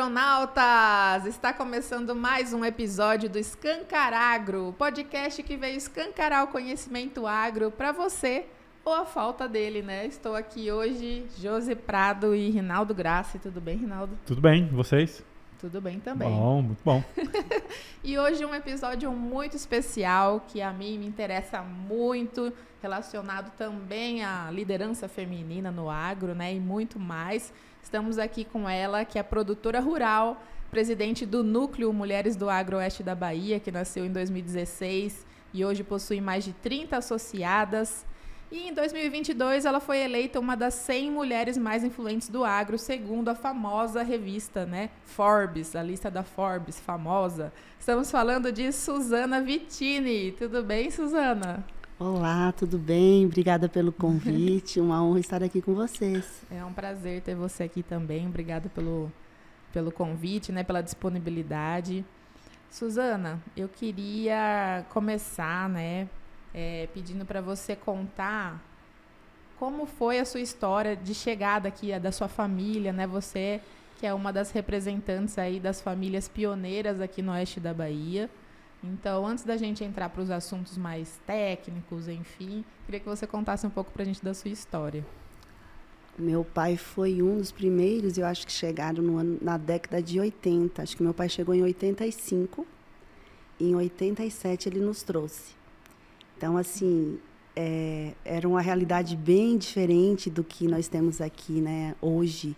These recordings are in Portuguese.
agronautas! Está começando mais um episódio do Escancar Agro, podcast que veio escancarar o conhecimento agro para você ou a falta dele, né? Estou aqui hoje, Josi Prado e Rinaldo Grassi. Tudo bem, Rinaldo? Tudo bem, vocês? Tudo bem também. Bom, muito bom. e hoje um episódio muito especial que a mim me interessa muito, relacionado também à liderança feminina no agro, né? E muito mais. Estamos aqui com ela, que é produtora rural, presidente do Núcleo Mulheres do Agro Oeste da Bahia, que nasceu em 2016 e hoje possui mais de 30 associadas. E em 2022 ela foi eleita uma das 100 mulheres mais influentes do agro, segundo a famosa revista, né, Forbes, a lista da Forbes, famosa. Estamos falando de Suzana Vitini. Tudo bem, Suzana? Olá, tudo bem? Obrigada pelo convite. Uma honra estar aqui com vocês. É um prazer ter você aqui também. Obrigada pelo, pelo convite, né, pela disponibilidade. Suzana, eu queria começar, né, é, pedindo para você contar como foi a sua história de chegada aqui, da sua família, né? Você que é uma das representantes aí das famílias pioneiras aqui no oeste da Bahia. Então, antes da gente entrar para os assuntos mais técnicos, enfim, queria que você contasse um pouco para a gente da sua história. Meu pai foi um dos primeiros, eu acho que chegaram ano, na década de 80. Acho que meu pai chegou em 85. E em 87 ele nos trouxe. Então, assim, é, era uma realidade bem diferente do que nós temos aqui, né, hoje.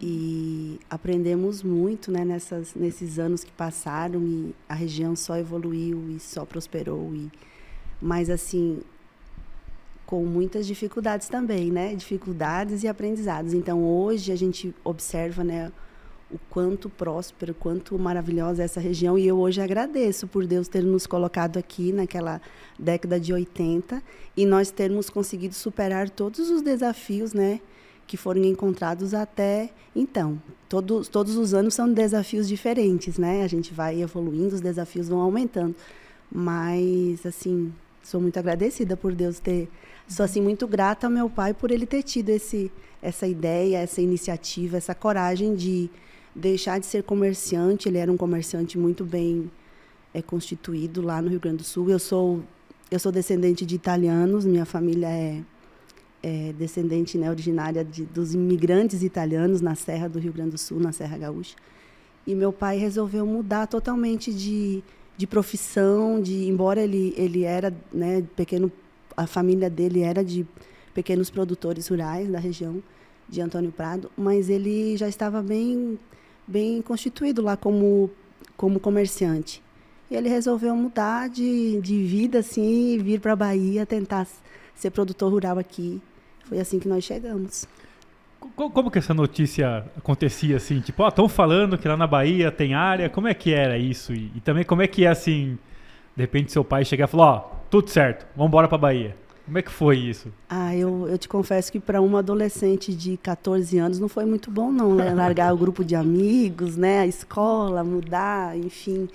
E aprendemos muito né, nessas, nesses anos que passaram e a região só evoluiu e só prosperou. E, mas, assim, com muitas dificuldades também, né? Dificuldades e aprendizados. Então, hoje a gente observa né, o quanto próspero, quanto maravilhosa é essa região. E eu hoje agradeço por Deus ter nos colocado aqui naquela década de 80 e nós termos conseguido superar todos os desafios, né? Que foram encontrados até então. Todos, todos os anos são desafios diferentes, né? A gente vai evoluindo, os desafios vão aumentando. Mas, assim, sou muito agradecida por Deus ter. Sou, assim, muito grata ao meu pai por ele ter tido esse, essa ideia, essa iniciativa, essa coragem de deixar de ser comerciante. Ele era um comerciante muito bem é, constituído lá no Rio Grande do Sul. Eu sou, eu sou descendente de italianos, minha família é é, descendente né, originária de, dos imigrantes italianos na Serra do Rio Grande do Sul, na Serra Gaúcha. E meu pai resolveu mudar totalmente de, de profissão, de embora ele ele era né, pequeno, a família dele era de pequenos produtores rurais da região de Antônio Prado, mas ele já estava bem bem constituído lá como como comerciante. E ele resolveu mudar de, de vida assim, vir para a Bahia tentar ser produtor rural aqui foi assim que nós chegamos. Como que essa notícia acontecia assim? Tipo, ó, estão falando que lá na Bahia tem área. Como é que era isso? E, e, também como é que é assim, de repente seu pai chegar e falar, ó, tudo certo, vamos embora para Bahia. Como é que foi isso? Ah, eu, eu te confesso que para uma adolescente de 14 anos não foi muito bom não, né? Largar o grupo de amigos, né, a escola, mudar, enfim.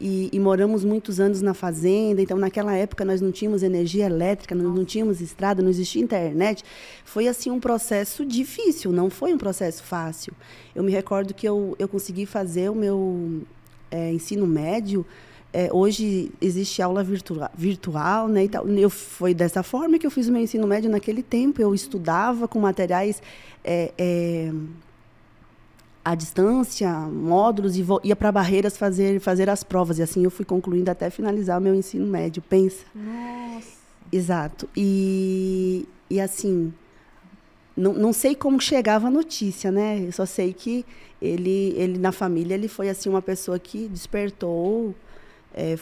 E, e, moramos muitos anos na fazenda, então naquela época nós não tínhamos energia elétrica, nós não tínhamos estrada, não existia internet. Foi assim um processo difícil, não foi um processo fácil. Eu me recordo que eu, eu consegui fazer o meu é, ensino médio. É, hoje existe aula virtual, virtual né? E tal. Eu, foi dessa forma que eu fiz o meu ensino médio naquele tempo. Eu estudava com materiais é à distância, módulos, e ia para Barreiras fazer, fazer as provas. E assim eu fui concluindo até finalizar o meu ensino médio, pensa. Nossa. Exato. E, e assim, não, não sei como chegava a notícia, né? Eu só sei que ele, ele na família, ele foi assim uma pessoa que despertou... É,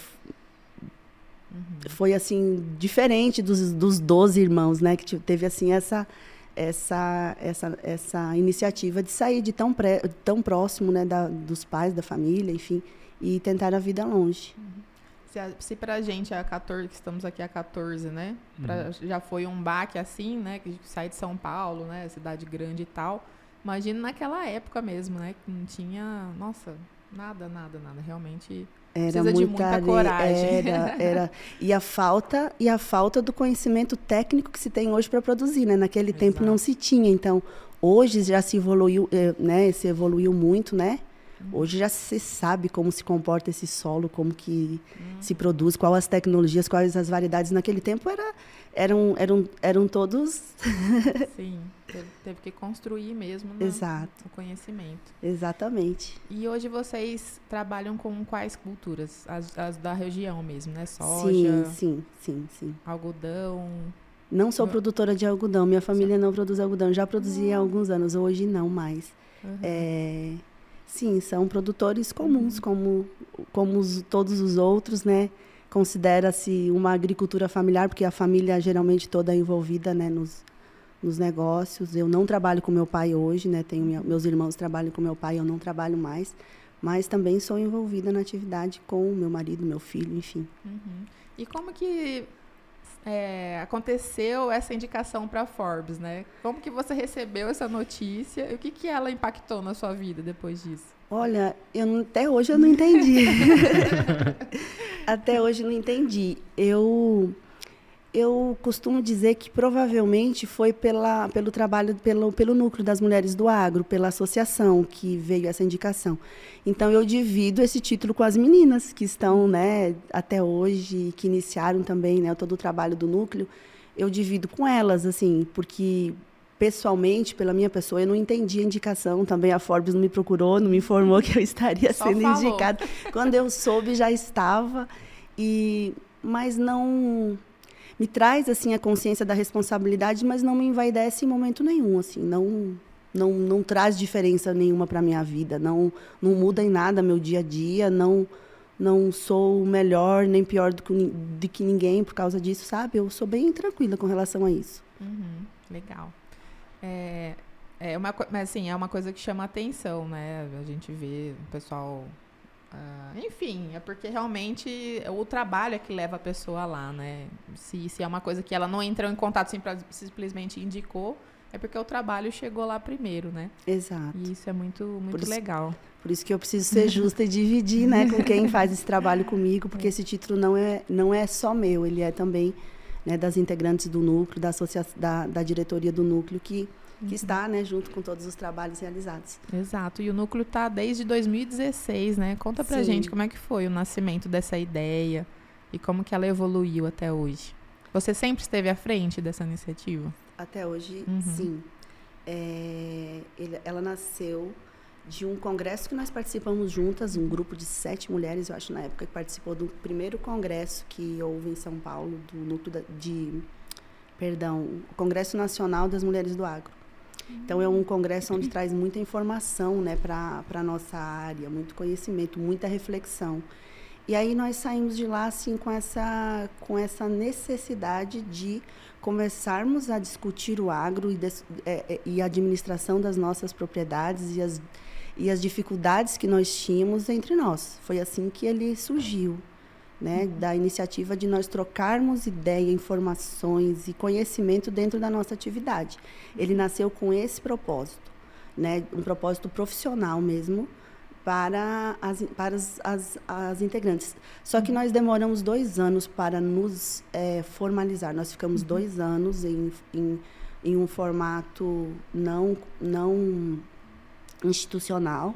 uhum. Foi assim diferente dos, dos 12 irmãos, né? Que teve assim essa essa, essa, essa iniciativa de sair de tão, pré, tão próximo né, da, dos pais, da família, enfim, e tentar a vida longe. Uhum. Se, se para a gente, a 14, que estamos aqui há 14, né? Pra, uhum. Já foi um baque assim, né? Que sai de São Paulo, né? Cidade grande e tal. Imagina naquela época mesmo, né? Que não tinha, nossa, nada, nada, nada. Realmente era muita, muita coragem. Era, era. E a falta e a falta do conhecimento técnico que se tem hoje para produzir, né? Naquele Exato. tempo não se tinha. Então, Hoje já se evoluiu, eh, né? Se evoluiu muito, né? Hoje já se sabe como se comporta esse solo, como que se produz, quais as tecnologias, quais as variedades. Naquele tempo era, eram, eram, eram todos. Sim, teve, teve que construir mesmo né, Exato. o conhecimento. Exatamente. E hoje vocês trabalham com quais culturas? As, as da região mesmo, né? Sim, Soja, sim, sim, sim. algodão. Não sou produtora de algodão, minha família não produz algodão. Já produzia há alguns anos, hoje não mais. Uhum. É, sim, são produtores comuns, Uhum. como, como os- todos os outros, né? Considera-se uma agricultura familiar, porque a família geralmente toda é envolvida né, nos, nos negócios. Eu não trabalho com meu pai hoje, né? Tenho minha- meus irmãos trabalham com meu pai, eu não trabalho mais. Mas também sou envolvida na atividade com meu marido, meu filho, enfim. Uhum. E como que é, aconteceu essa indicação para Forbes, né? Como que você recebeu essa notícia e o que, que ela impactou na sua vida depois disso? Olha, eu não- até hoje eu não entendi. até hoje eu não entendi. Eu eu costumo dizer que provavelmente foi pela, pelo trabalho, pelo, pelo núcleo das mulheres do agro, pela associação que veio essa indicação. Então eu divido esse título com as meninas que estão, né, até hoje, que iniciaram também, né, todo o trabalho do núcleo. Eu divido com elas, assim, porque pessoalmente, pela minha pessoa, eu não entendi a indicação. Também a Forbes não me procurou, não me informou que eu estaria Só sendo falou. indicada. Quando eu soube, já estava. E mas não me traz assim a consciência da responsabilidade, mas não me envaidece em momento nenhum, assim, não não, não traz diferença nenhuma para minha vida, não não muda em nada meu dia a dia, não não sou melhor nem pior do que, do que ninguém por causa disso, sabe? Eu sou bem tranquila com relação a isso. Uhum, legal. É, é uma, assim, é uma coisa que chama atenção, né? A gente vê o pessoal. Ah, enfim, é porque realmente o trabalho é que leva a pessoa lá, né? Se, se é uma coisa que ela não entrou em contato, simples- simplesmente indicou, é porque o trabalho chegou lá primeiro, né? Exato. E isso é muito, muito isso- legal. Por isso que eu preciso ser justa e dividir, né, com quem faz esse trabalho comigo, porque esse título não é não é só meu, ele é também né, das integrantes do núcleo, da associação, da, da diretoria do núcleo que que está, né, junto com todos os trabalhos realizados. Exato. E o núcleo tá desde 2016, né? Conta pra Sim. gente como é que foi o nascimento dessa ideia e como que ela evoluiu até hoje. Você sempre esteve à frente dessa iniciativa? Até hoje, Uhum. sim. É, ele- ela nasceu de um congresso que nós participamos juntas, um grupo de sete mulheres, eu acho, na época, que participou do primeiro congresso que houve em São Paulo, do núcleo de. Perdão, o Congresso Nacional das Mulheres do Agro. Então, é um congresso onde traz muita informação né, para a nossa área, muito conhecimento, muita reflexão. E aí nós saímos de lá assim com essa, com essa necessidade de começarmos a discutir o agro e, é, é, e a administração das nossas propriedades e as, e as dificuldades que nós tínhamos entre nós. Foi assim que ele surgiu, né? da iniciativa de nós trocarmos ideia, informações e conhecimento dentro da nossa atividade. Ele nasceu com esse propósito, né? um propósito profissional mesmo, para as, para as, as, as integrantes. Só que nós demoramos dois anos para nos eh, formalizar. Nós ficamos dois anos em, em, em um formato não, não institucional,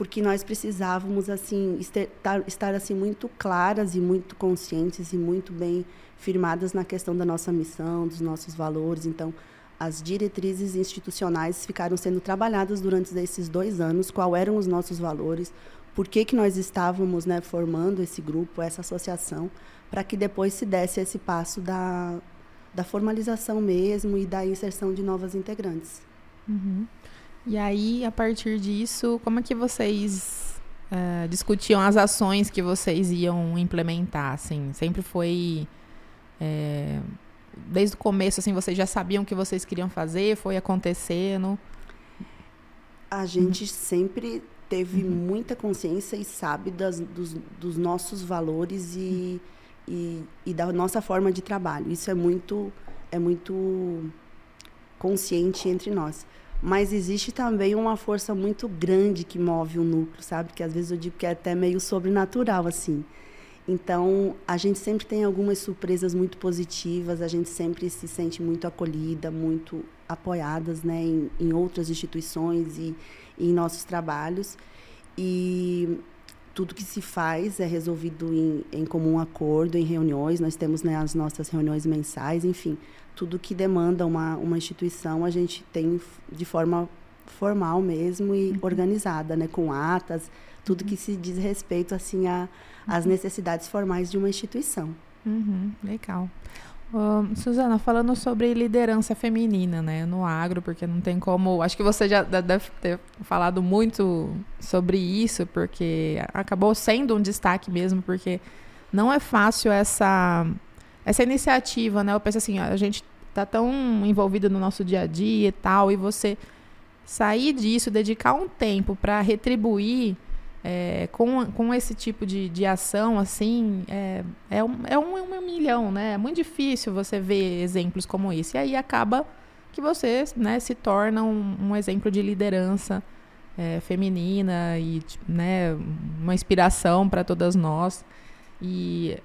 porque nós precisávamos assim este- tar- estar assim muito claras e muito conscientes e muito bem firmadas na questão da nossa missão, dos nossos valores. Então, as diretrizes institucionais ficaram sendo trabalhadas durante esses dois anos, qual eram os nossos valores, por que, que nós estávamos né, formando esse grupo, essa associação, para que depois se desse esse passo da, da formalização mesmo e da inserção de novas integrantes. E aí, a partir disso, como é que vocês eh, discutiam as ações que vocês iam implementar? Assim, sempre foi eh, desde o começo, assim, vocês já sabiam o que vocês queriam fazer? Foi acontecendo? A gente sempre teve muita consciência e sabe das, dos, dos nossos valores e, e, e da nossa forma de trabalho. Isso é muito, é muito consciente entre nós. Mas existe também uma força muito grande que move o núcleo, sabe? Que às vezes eu digo que é até meio sobrenatural, assim. Então, a gente sempre tem algumas surpresas muito positivas, a gente sempre se sente muito acolhida, muito apoiadas né, em, em outras instituições e, e em nossos trabalhos. E tudo que se faz é resolvido em, em comum acordo, em reuniões. Nós temos né, as nossas reuniões mensais, enfim, tudo que demanda uma, uma instituição a gente tem de forma formal mesmo e uhum. organizada, né, com atas, tudo que se diz respeito assim a às uhum. necessidades formais de uma instituição. Uhum, legal. Uh, Suzana, falando sobre liderança feminina, né, no agro, porque não tem como. Acho que você já deve ter falado muito sobre isso, porque acabou sendo um destaque mesmo, porque não é fácil essa essa iniciativa, né? Eu penso assim, a gente tá tão envolvido no nosso dia a dia e tal, e você sair disso, dedicar um tempo para retribuir é, com, com esse tipo de, de ação, assim, é, é, um, é um, um milhão, né? É muito difícil você ver exemplos como esse. E aí acaba que você né, se torna um, um exemplo de liderança é, feminina e né, uma inspiração para todas nós. E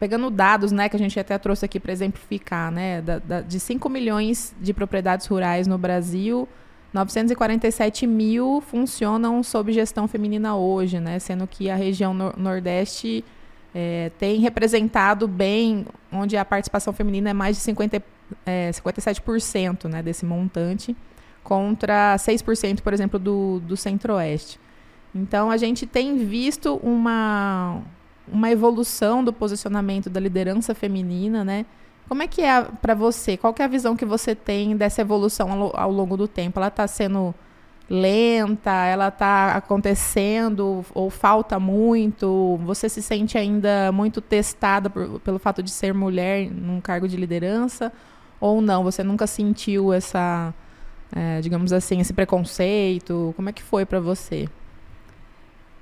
pegando dados né, que a gente até trouxe aqui para exemplificar, né, da, da, de 5 milhões de propriedades rurais no Brasil, 947 mil funcionam sob gestão feminina hoje, né? Sendo que a região nor Nordeste é, tem representado bem, onde a participação feminina é mais de 50, é, 57% né, desse montante, contra 6%, por exemplo, do, do Centro-Oeste. Então, a gente tem visto uma, uma evolução do posicionamento da liderança feminina, né? Como é que é para você? Qual é a visão que você tem dessa evolução ao, ao longo do tempo? Ela está sendo lenta? Ela está acontecendo ou falta muito? Você se sente ainda muito testada por, pelo fato de ser mulher num cargo de liderança? Ou não? Você nunca sentiu essa, é, digamos assim, esse preconceito? Como é que foi para você?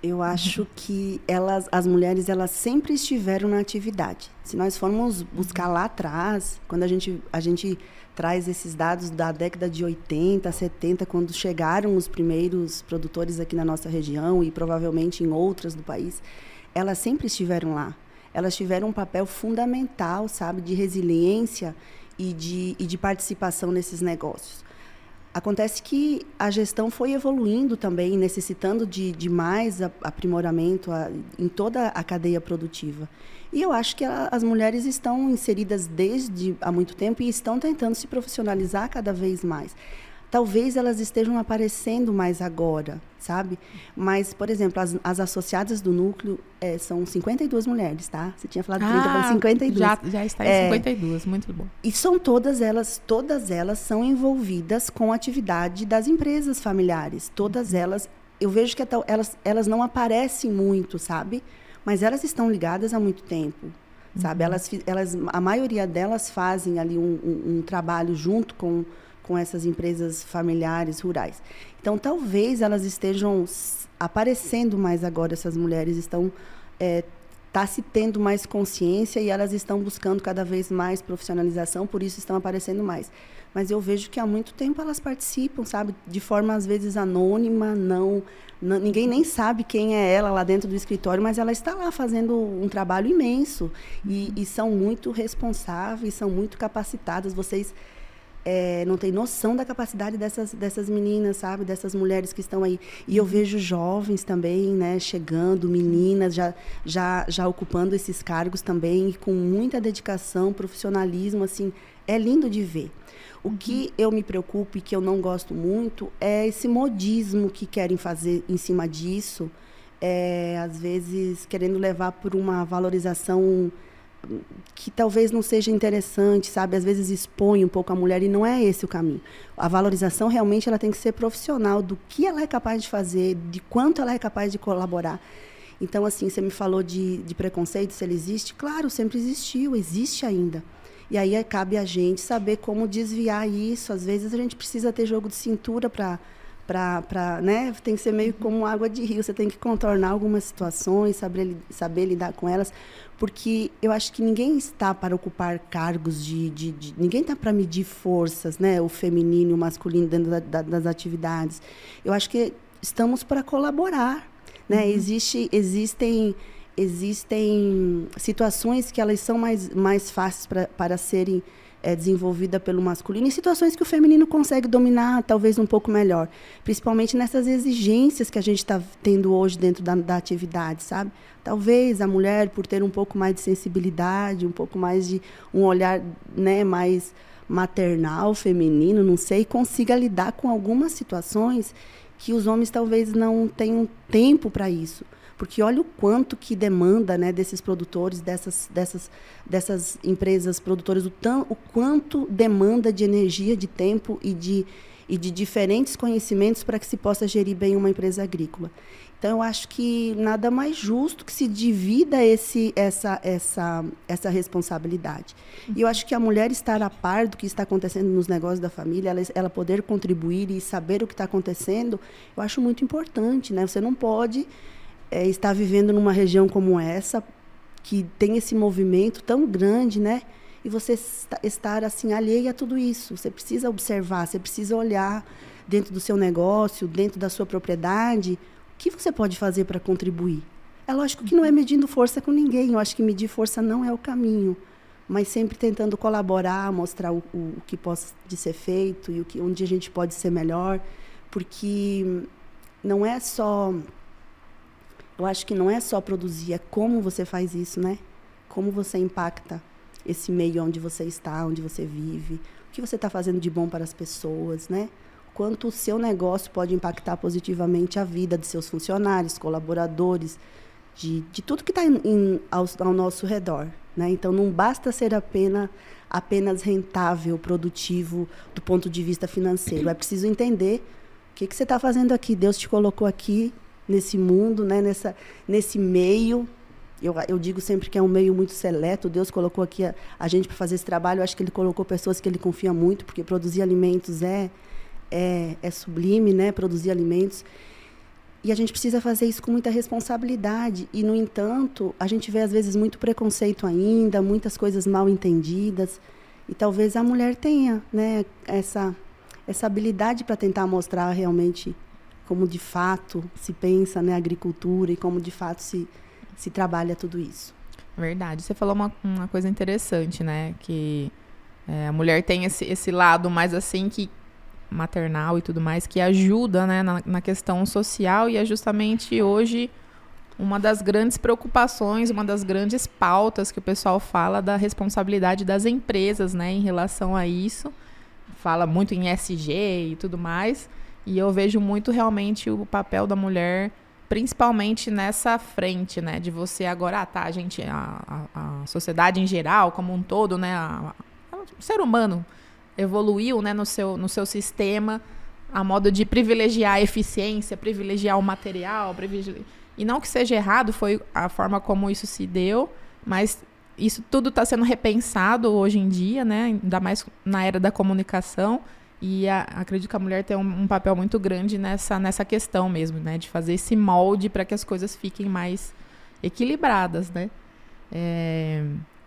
Eu acho que elas, as mulheres, elas sempre estiveram na atividade. Se nós formos buscar lá atrás, quando a gente, a gente traz esses dados da década de 80, 70, quando chegaram os primeiros produtores aqui na nossa região e provavelmente em outras do país, elas sempre estiveram lá. Elas tiveram um papel fundamental, sabe, de resiliência e de, e de participação nesses negócios. Acontece que a gestão foi evoluindo também, necessitando de, de mais aprimoramento a, em toda a cadeia produtiva. E eu acho que a, as mulheres estão inseridas desde há muito tempo e estão tentando se profissionalizar cada vez mais. Talvez elas estejam aparecendo mais agora, sabe? Mas, por exemplo, as, as associadas do núcleo é, são 52 mulheres, tá? Você tinha falado 30, ah, 52. Já, já está em é, 52, muito bom. E são todas elas, todas elas são envolvidas com a atividade das empresas familiares. Todas elas, eu vejo que elas, elas não aparecem muito, sabe? Mas elas estão ligadas há muito tempo sabe? Uhum. Elas, elas, a maioria delas fazem ali um, um, um trabalho junto com com essas empresas familiares rurais. Então, talvez elas estejam aparecendo mais agora, essas mulheres estão é, tá se tendo mais consciência e elas estão buscando cada vez mais profissionalização, por isso estão aparecendo mais. Mas eu vejo que há muito tempo elas participam, sabe, de forma às vezes anônima, não, não, ninguém nem sabe quem é ela lá dentro do escritório, mas ela está lá fazendo um trabalho imenso e, e são muito responsáveis, são muito capacitadas. Vocês é, não tem noção da capacidade dessas, dessas meninas, sabe? Dessas mulheres que estão aí. E eu vejo jovens também, né? Chegando, meninas já, já, já ocupando esses cargos também, com muita dedicação, profissionalismo, assim. É lindo de ver. O que eu me preocupo e que eu não gosto muito é esse modismo que querem fazer em cima disso, é, às vezes querendo levar por uma valorização que talvez não seja interessante, sabe? Às vezes expõe um pouco a mulher e não é esse o caminho. A valorização realmente ela tem que ser profissional do que ela é capaz de fazer, de quanto ela é capaz de colaborar. Então, assim, você me falou de, de preconceito, se ele existe. Claro, sempre existiu, existe ainda. E aí cabe a gente saber como desviar isso. Às vezes a gente precisa ter jogo de cintura para para, né, tem que ser meio como água de rio, você tem que contornar algumas situações, saber, saber lidar com elas, porque eu acho que ninguém está para ocupar cargos de, de, de ninguém está para medir forças, né, o feminino e o masculino dentro da, da, das atividades. Eu acho que estamos para colaborar, né? Uhum. Existe, existem existem situações que elas são mais, mais fáceis pra, para serem é, desenvolvida pelo masculino em situações que o feminino consegue dominar talvez um pouco melhor, principalmente nessas exigências que a gente está tendo hoje dentro da, da, atividade, sabe? Talvez a mulher, por ter um pouco mais de sensibilidade, um pouco mais de um olhar, né, mais maternal, feminino, não sei, consiga lidar com algumas situações que os homens talvez não tenham tempo para isso porque olha o quanto que demanda né, desses produtores, dessas, dessas, dessas empresas produtoras, o, tão, o quanto demanda de energia, de tempo e de, e de diferentes conhecimentos para que se possa gerir bem uma empresa agrícola. Então, eu acho que nada mais justo que se divida esse, essa, essa, essa responsabilidade. E eu acho que a mulher estar a par do que está acontecendo nos negócios da família, ela, ela poder contribuir e saber o que está acontecendo, eu acho muito importante. Né? Você não pode é, estar vivendo numa região como essa, que tem esse movimento tão grande, né? E você estar assim alheia a tudo isso. Você precisa observar, você precisa olhar dentro do seu negócio, dentro da sua propriedade, o que você pode fazer para contribuir. É lógico que não é medindo força com ninguém. Eu acho que medir força não é o caminho, mas sempre tentando colaborar, mostrar o, o, o que pode ser feito e o que, onde a gente pode ser melhor, porque não é só eu acho que não é só produzir, é como você faz isso, né? Como você impacta esse meio onde você está, onde você vive, o que você está fazendo de bom para as pessoas, né? Quanto o seu negócio pode impactar positivamente a vida de seus funcionários, colaboradores, de, de tudo que está ao, ao, nosso redor. Né? Então, não basta ser apenas, apenas rentável, produtivo do ponto de vista financeiro. É preciso entender o que, que você está fazendo aqui. Deus te colocou aqui nesse mundo, né, nessa, nesse meio. Eu, eu digo sempre que é um meio muito seleto. Deus colocou aqui a, a gente para fazer esse trabalho. Eu acho que Ele colocou pessoas que Ele confia muito, porque produzir alimentos é, é, é sublime, né? Produzir alimentos. E a gente precisa fazer isso com muita responsabilidade. E, no entanto, a gente vê, às vezes, muito preconceito ainda, muitas coisas mal entendidas. E talvez a mulher tenha né, essa, essa habilidade para tentar mostrar realmente como de fato se pensa né, a agricultura e como de fato se, se trabalha tudo isso. Verdade. Você falou uma, uma coisa interessante, né? Que é, a mulher tem esse, esse lado mais assim que maternal e tudo mais que ajuda né, na, na questão social e é justamente hoje uma das grandes preocupações, uma das grandes pautas que o pessoal fala da responsabilidade das empresas, né, em relação a isso. Fala muito em SG e tudo mais. E eu vejo muito realmente o papel da mulher, principalmente nessa frente, né? De você agora, ah, tá, a gente, a, a, a sociedade em geral, como um todo, né? A, o ser humano evoluiu, né, no seu, no seu sistema, a modo de privilegiar a eficiência, privilegiar o material, privilegiar... e não que seja errado, foi a forma como isso se deu, mas isso tudo está sendo repensado hoje em dia, né? Ainda mais na era da comunicação. E a, acredito que a mulher tem um, um, papel muito grande nessa, nessa questão mesmo, né? De fazer esse molde para que as coisas fiquem mais equilibradas, né? É,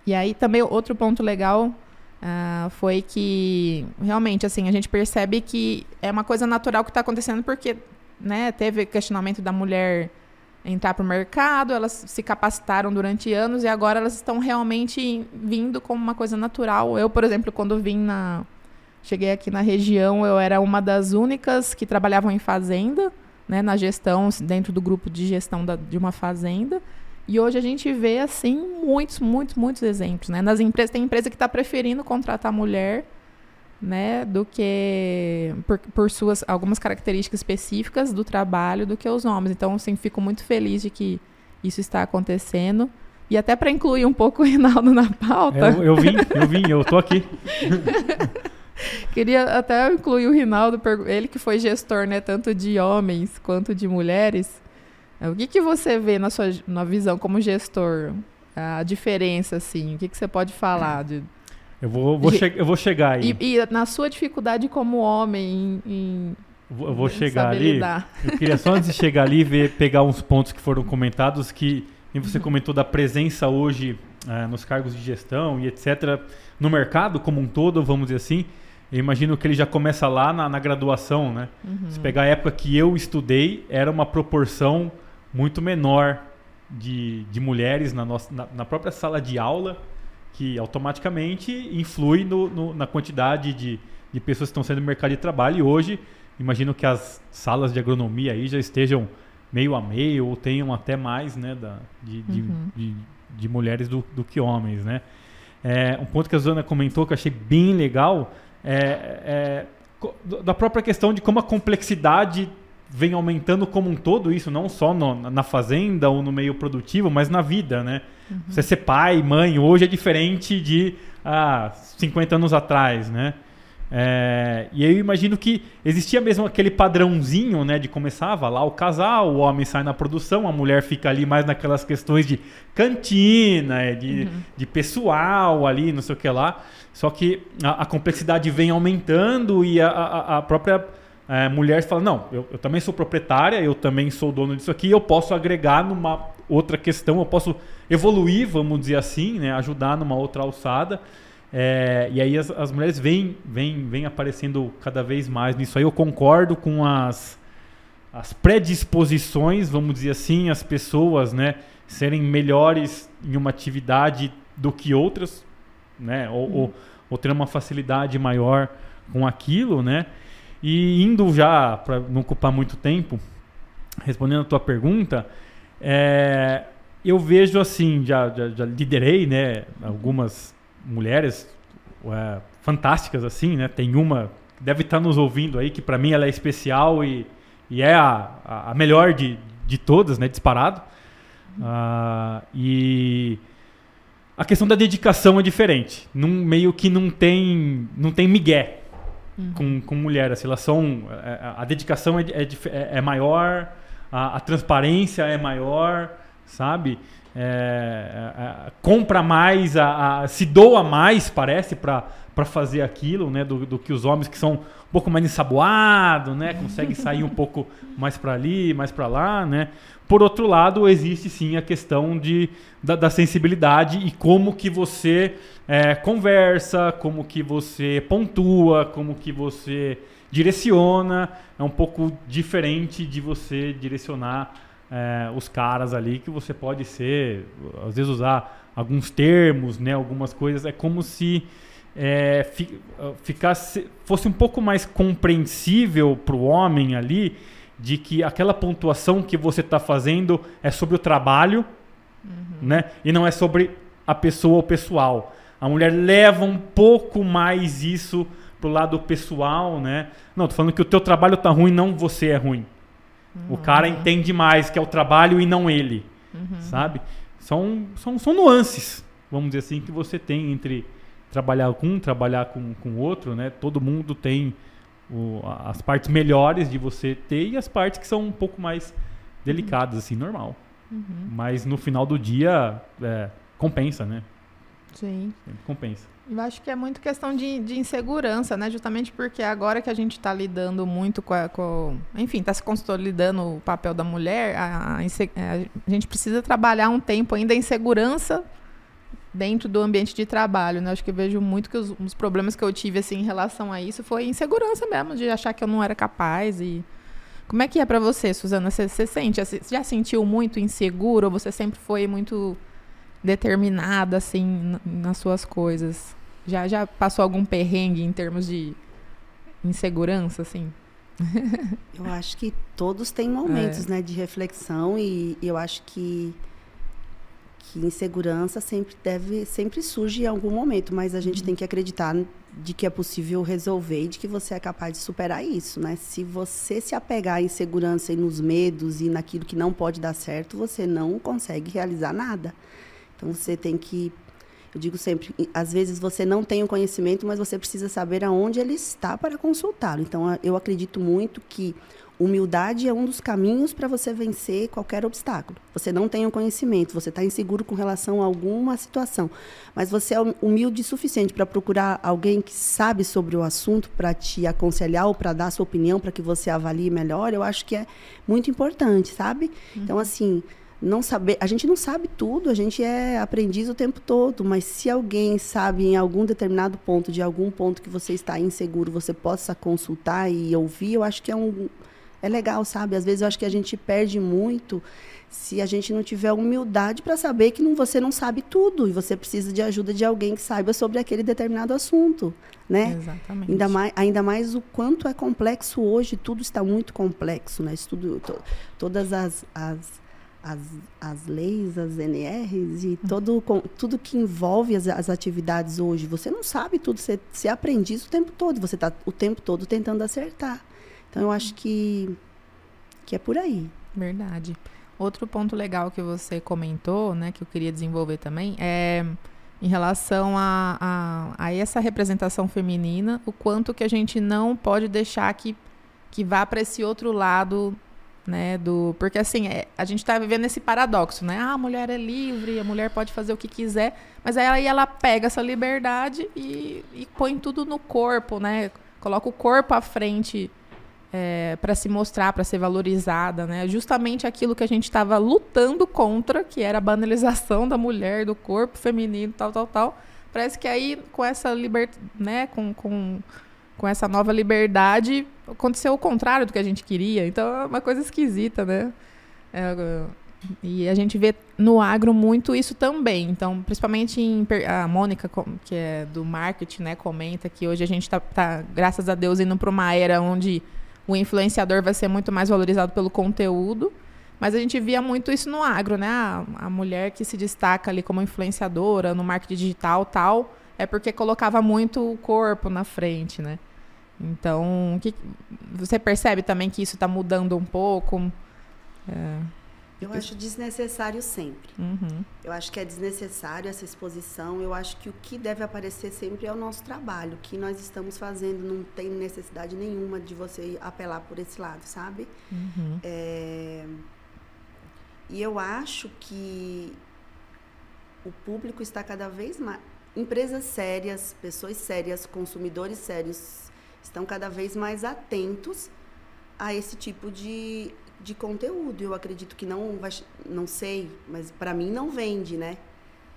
e aí também outro ponto legal uh, foi que realmente assim a gente percebe que é uma coisa natural que está acontecendo porque né, teve questionamento da mulher entrar para o mercado, elas se capacitaram durante anos e agora elas estão realmente vindo como uma coisa natural. Eu, por exemplo, quando vim na Cheguei aqui na região, eu era uma das únicas que trabalhavam em fazenda, né, na gestão, dentro do grupo de gestão da, de uma fazenda. E hoje a gente vê, assim, muitos, muitos, muitos exemplos. Né? Nas empresas, tem empresa que está preferindo contratar mulher né, do que por, por, suas algumas características específicas do trabalho do que os homens. Então, assim, fico muito feliz de que isso está acontecendo. E até para incluir um pouco o Rinaldo na pauta. Eu, eu vim, eu vim, eu tô aqui. Queria até incluir o Rinaldo, ele que foi gestor, né, tanto de homens quanto de mulheres. É, o que, que você vê na sua na visão como gestor? A diferença, assim, o que, que você pode falar de, eu vou, vou de, eu vou chegar aí. E, e, na sua dificuldade como homem em, em eu vou chegar ali. Lidar. Eu queria só antes de chegar ali ver pegar uns pontos que foram comentados que você comentou da presença hoje é, nos cargos de gestão e etc no mercado como um todo, vamos dizer assim. Eu imagino que ele já começa lá na, na graduação, né? Uhum. Se pegar a época que eu estudei, era uma proporção muito menor de, de mulheres na, nossa, na, na própria sala de aula que automaticamente influi no, no, na quantidade de, de pessoas que estão saindo do mercado de trabalho. E hoje, imagino que as salas de agronomia aí já estejam meio a meio ou tenham até mais né, da, de, uhum. de, de, de, mulheres do, do que homens. Né? É, um ponto que a Zana comentou que eu achei bem legal é, é da própria questão de como a complexidade vem aumentando como um todo isso, não só no, na fazenda ou no meio produtivo, mas na vida, né? Uhum. Você ser pai, mãe, hoje é diferente de ah, 50 anos atrás, né? É, e eu imagino que existia mesmo aquele padrãozinho, né? De começava lá o casal, o homem sai na produção, a mulher fica ali mais naquelas questões de cantina, é, de, uhum. de pessoal ali, não sei o que lá. Só que a, a complexidade vem aumentando e a, a, a própria é, mulher fala, não, eu, eu, também sou proprietária, eu também sou dono disso aqui, eu posso agregar numa outra questão, eu posso evoluir, vamos dizer assim, né, ajudar numa outra alçada. É, e aí as, as, mulheres vêm, vêm, vêm aparecendo cada vez mais nisso aí. Eu concordo com as, as predisposições, vamos dizer assim, as pessoas né, serem melhores em uma atividade do que outras, né, ou, uhum. ou, ou ter uma facilidade maior com aquilo, né? E indo já, para não ocupar muito tempo, respondendo a tua pergunta, é, eu vejo assim, já, já, já, liderei né, algumas mulheres é, fantásticas assim, né? Tem uma que deve estar nos ouvindo aí, que para mim ela é especial e, e é a, a melhor de, de todas, né? Disparado. Uh, e a questão da dedicação é diferente. Num, meio que não tem, não tem migué uhum. com, com mulher. Assim, elas são, a, é, é, a dedicação é, é, é, é maior, a, a, transparência é maior, sabe? É, compra mais, a, se doa mais, parece, para fazer aquilo, né? Do, do, que os homens que são um pouco mais ensaboados, né? Conseguem sair um pouco mais para ali, mais para lá, né? Por outro lado, existe sim a questão de, da, da sensibilidade e como que você é, conversa, como que você pontua, como que você direciona. É um pouco diferente de você direcionar é, os caras ali, que você pode ser, às vezes usar alguns termos, né, algumas coisas. É como se é, ficasse, fosse um pouco mais compreensível para o homem ali de que aquela pontuação que você está fazendo é sobre o trabalho, uhum. né? E não é sobre a pessoa ou pessoal. A mulher leva um pouco mais isso pro lado pessoal, né? Não, tô falando que o teu trabalho tá ruim, não você é ruim. Uhum. O cara entende mais que é o trabalho e não ele, uhum. sabe? São, são, são nuances, vamos dizer assim, que você tem entre trabalhar com um, trabalhar com o outro, né? Todo mundo tem o, as partes melhores de você ter e as partes que são um pouco mais delicadas, assim, normal. Uhum. Mas no final do dia, é, compensa, né? Sim. Sempre compensa. Eu acho que é muito questão de, de insegurança, né? Justamente porque agora que a gente está lidando muito com, a, com enfim, está se consolidando o papel da mulher, a, a, a, gente precisa trabalhar um tempo ainda em segurança dentro do ambiente de trabalho, né? Acho que eu vejo muito que os, os, problemas que eu tive assim em relação a isso foi insegurança mesmo, de achar que eu não era capaz e como é que é para você, Suzana? Você, você sente, você já sentiu muito inseguro ou você sempre foi muito determinada assim nas suas coisas? Já já passou algum perrengue em termos de insegurança assim? eu acho que todos têm momentos, é. né, de reflexão e, e eu acho que que insegurança sempre deve sempre surge em algum momento, mas a gente uhum. tem que acreditar de que é possível resolver e de que você é capaz de superar isso, né? Se você se apegar à insegurança e nos medos e naquilo que não pode dar certo, você não consegue realizar nada. Então você tem que eu digo sempre, às vezes você não tem o conhecimento, mas você precisa saber aonde ele está para consultá-lo. Então eu acredito muito que Humildade é um dos caminhos para você vencer qualquer obstáculo. Você não tem o conhecimento, você está inseguro com relação a alguma situação, mas você é humilde o suficiente para procurar alguém que sabe sobre o assunto para te aconselhar ou para dar sua opinião para que você avalie melhor. Eu acho que é muito importante, sabe? Uhum. Então, assim, não saber, a gente não sabe tudo, a gente é aprendiz o tempo todo, mas se alguém sabe em algum determinado ponto, de algum ponto que você está inseguro, você possa consultar e ouvir, eu acho que é um é legal, sabe? Às vezes eu acho que a gente perde muito se a gente não tiver humildade para saber que não, você não sabe tudo e você precisa de ajuda de alguém que saiba sobre aquele determinado assunto, né? Exatamente. Ainda mais, ainda mais o quanto é complexo hoje, tudo está muito complexo, né? Isso tudo, to, todas as, as, as, as leis, as NRs e todo, com, tudo que envolve as, as atividades hoje, você não sabe tudo, você, você aprende isso o tempo todo, você está o tempo todo tentando acertar. Então, eu acho que, que é por aí. Verdade. Outro ponto legal que você comentou, né, que eu queria desenvolver também, é em relação a, a, a essa representação feminina, o quanto que a gente não pode deixar que, que vá para esse outro lado, né, do... Porque, assim, é, a gente está vivendo esse paradoxo, né? Ah, a mulher é livre, a mulher pode fazer o que quiser, mas aí ela pega essa liberdade e, e põe tudo no corpo, né? Coloca o corpo à frente é, para se mostrar, para ser valorizada, né? Justamente aquilo que a gente estava lutando contra, que era a banalização da mulher, do corpo feminino, tal, tal, tal. Parece que aí com essa liberdade, né, com, com, com essa nova liberdade, aconteceu o contrário do que a gente queria. Então é uma coisa esquisita, né? É, e a gente vê no agro muito isso também. Então, principalmente em, a Mônica, que é do marketing, né, comenta que hoje a gente está, tá, graças a Deus, indo para uma era onde o influenciador vai ser muito mais valorizado pelo conteúdo. Mas a gente via muito isso no agro, né? A, a mulher que se destaca ali como influenciadora no marketing digital tal, é porque colocava muito o corpo na frente, né? Então, que, você percebe também que isso está mudando um pouco? É. Eu acho desnecessário sempre. Uhum. Eu acho que é desnecessário essa exposição. Eu acho que o que deve aparecer sempre é o nosso trabalho. O que nós estamos fazendo não tem necessidade nenhuma de você apelar por esse lado, sabe? Uhum. É... E eu acho que o público está cada vez mais. Empresas sérias, pessoas sérias, consumidores sérios estão cada vez mais atentos a esse tipo de de conteúdo. Eu acredito que não vai, não sei, mas para mim não vende, né?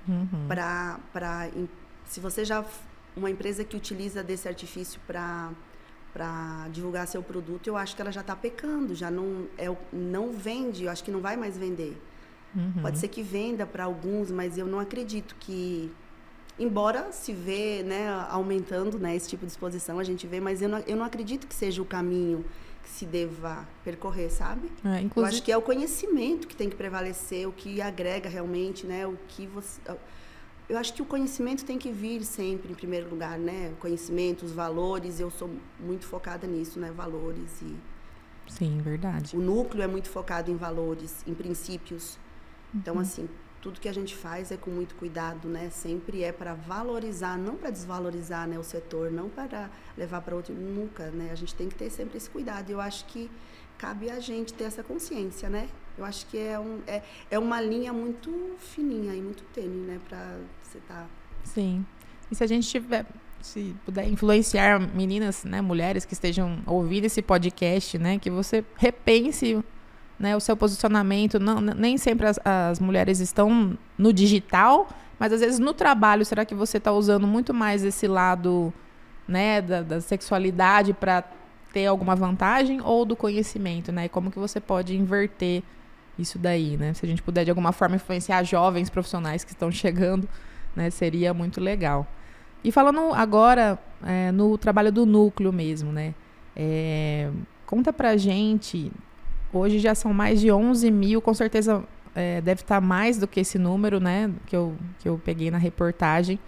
Uhum. Para para se você já uma empresa que utiliza desse artifício para para divulgar seu produto, eu acho que ela já está pecando, já não é não vende, eu acho que não vai mais vender. Uhum. Pode ser que venda para alguns, mas eu não acredito que embora se vê, né, aumentando, né, esse tipo de exposição, a gente vê, mas eu não, eu não acredito que seja o caminho se deva percorrer, sabe? É, inclusive... Eu acho que é o conhecimento que tem que prevalecer, o que agrega realmente, né? O que você eu acho que o conhecimento tem que vir sempre em primeiro lugar, né? O conhecimento, os valores, eu sou muito focada nisso, né? Valores e Sim, verdade. O núcleo é muito focado em valores, em princípios. Então, uhum. assim, tudo que a gente faz é com muito cuidado, né? Sempre é para valorizar, não para desvalorizar, né, o setor, não para levar para outro nunca, né? A gente tem que ter sempre esse cuidado. Eu acho que cabe a gente ter essa consciência, né? Eu acho que é, um, é, é uma linha muito fininha e muito tênue, né, para você tá... Sim. E se a gente tiver se puder influenciar meninas, né, mulheres que estejam ouvindo esse podcast, né, que você repense né, o seu posicionamento. Não, nem sempre as, as mulheres estão no digital, mas às vezes no trabalho, será que você está usando muito mais esse lado né, da, da sexualidade para ter alguma vantagem ou do conhecimento, né? E como que você pode inverter isso daí, né? Se a gente puder de alguma forma influenciar jovens profissionais que estão chegando, né, seria muito legal. E falando agora é, no trabalho do núcleo mesmo, né? É, conta pra gente Hoje já são mais de 11 mil, com certeza é, deve estar mais do que esse número, né? Que eu, que eu peguei na reportagem.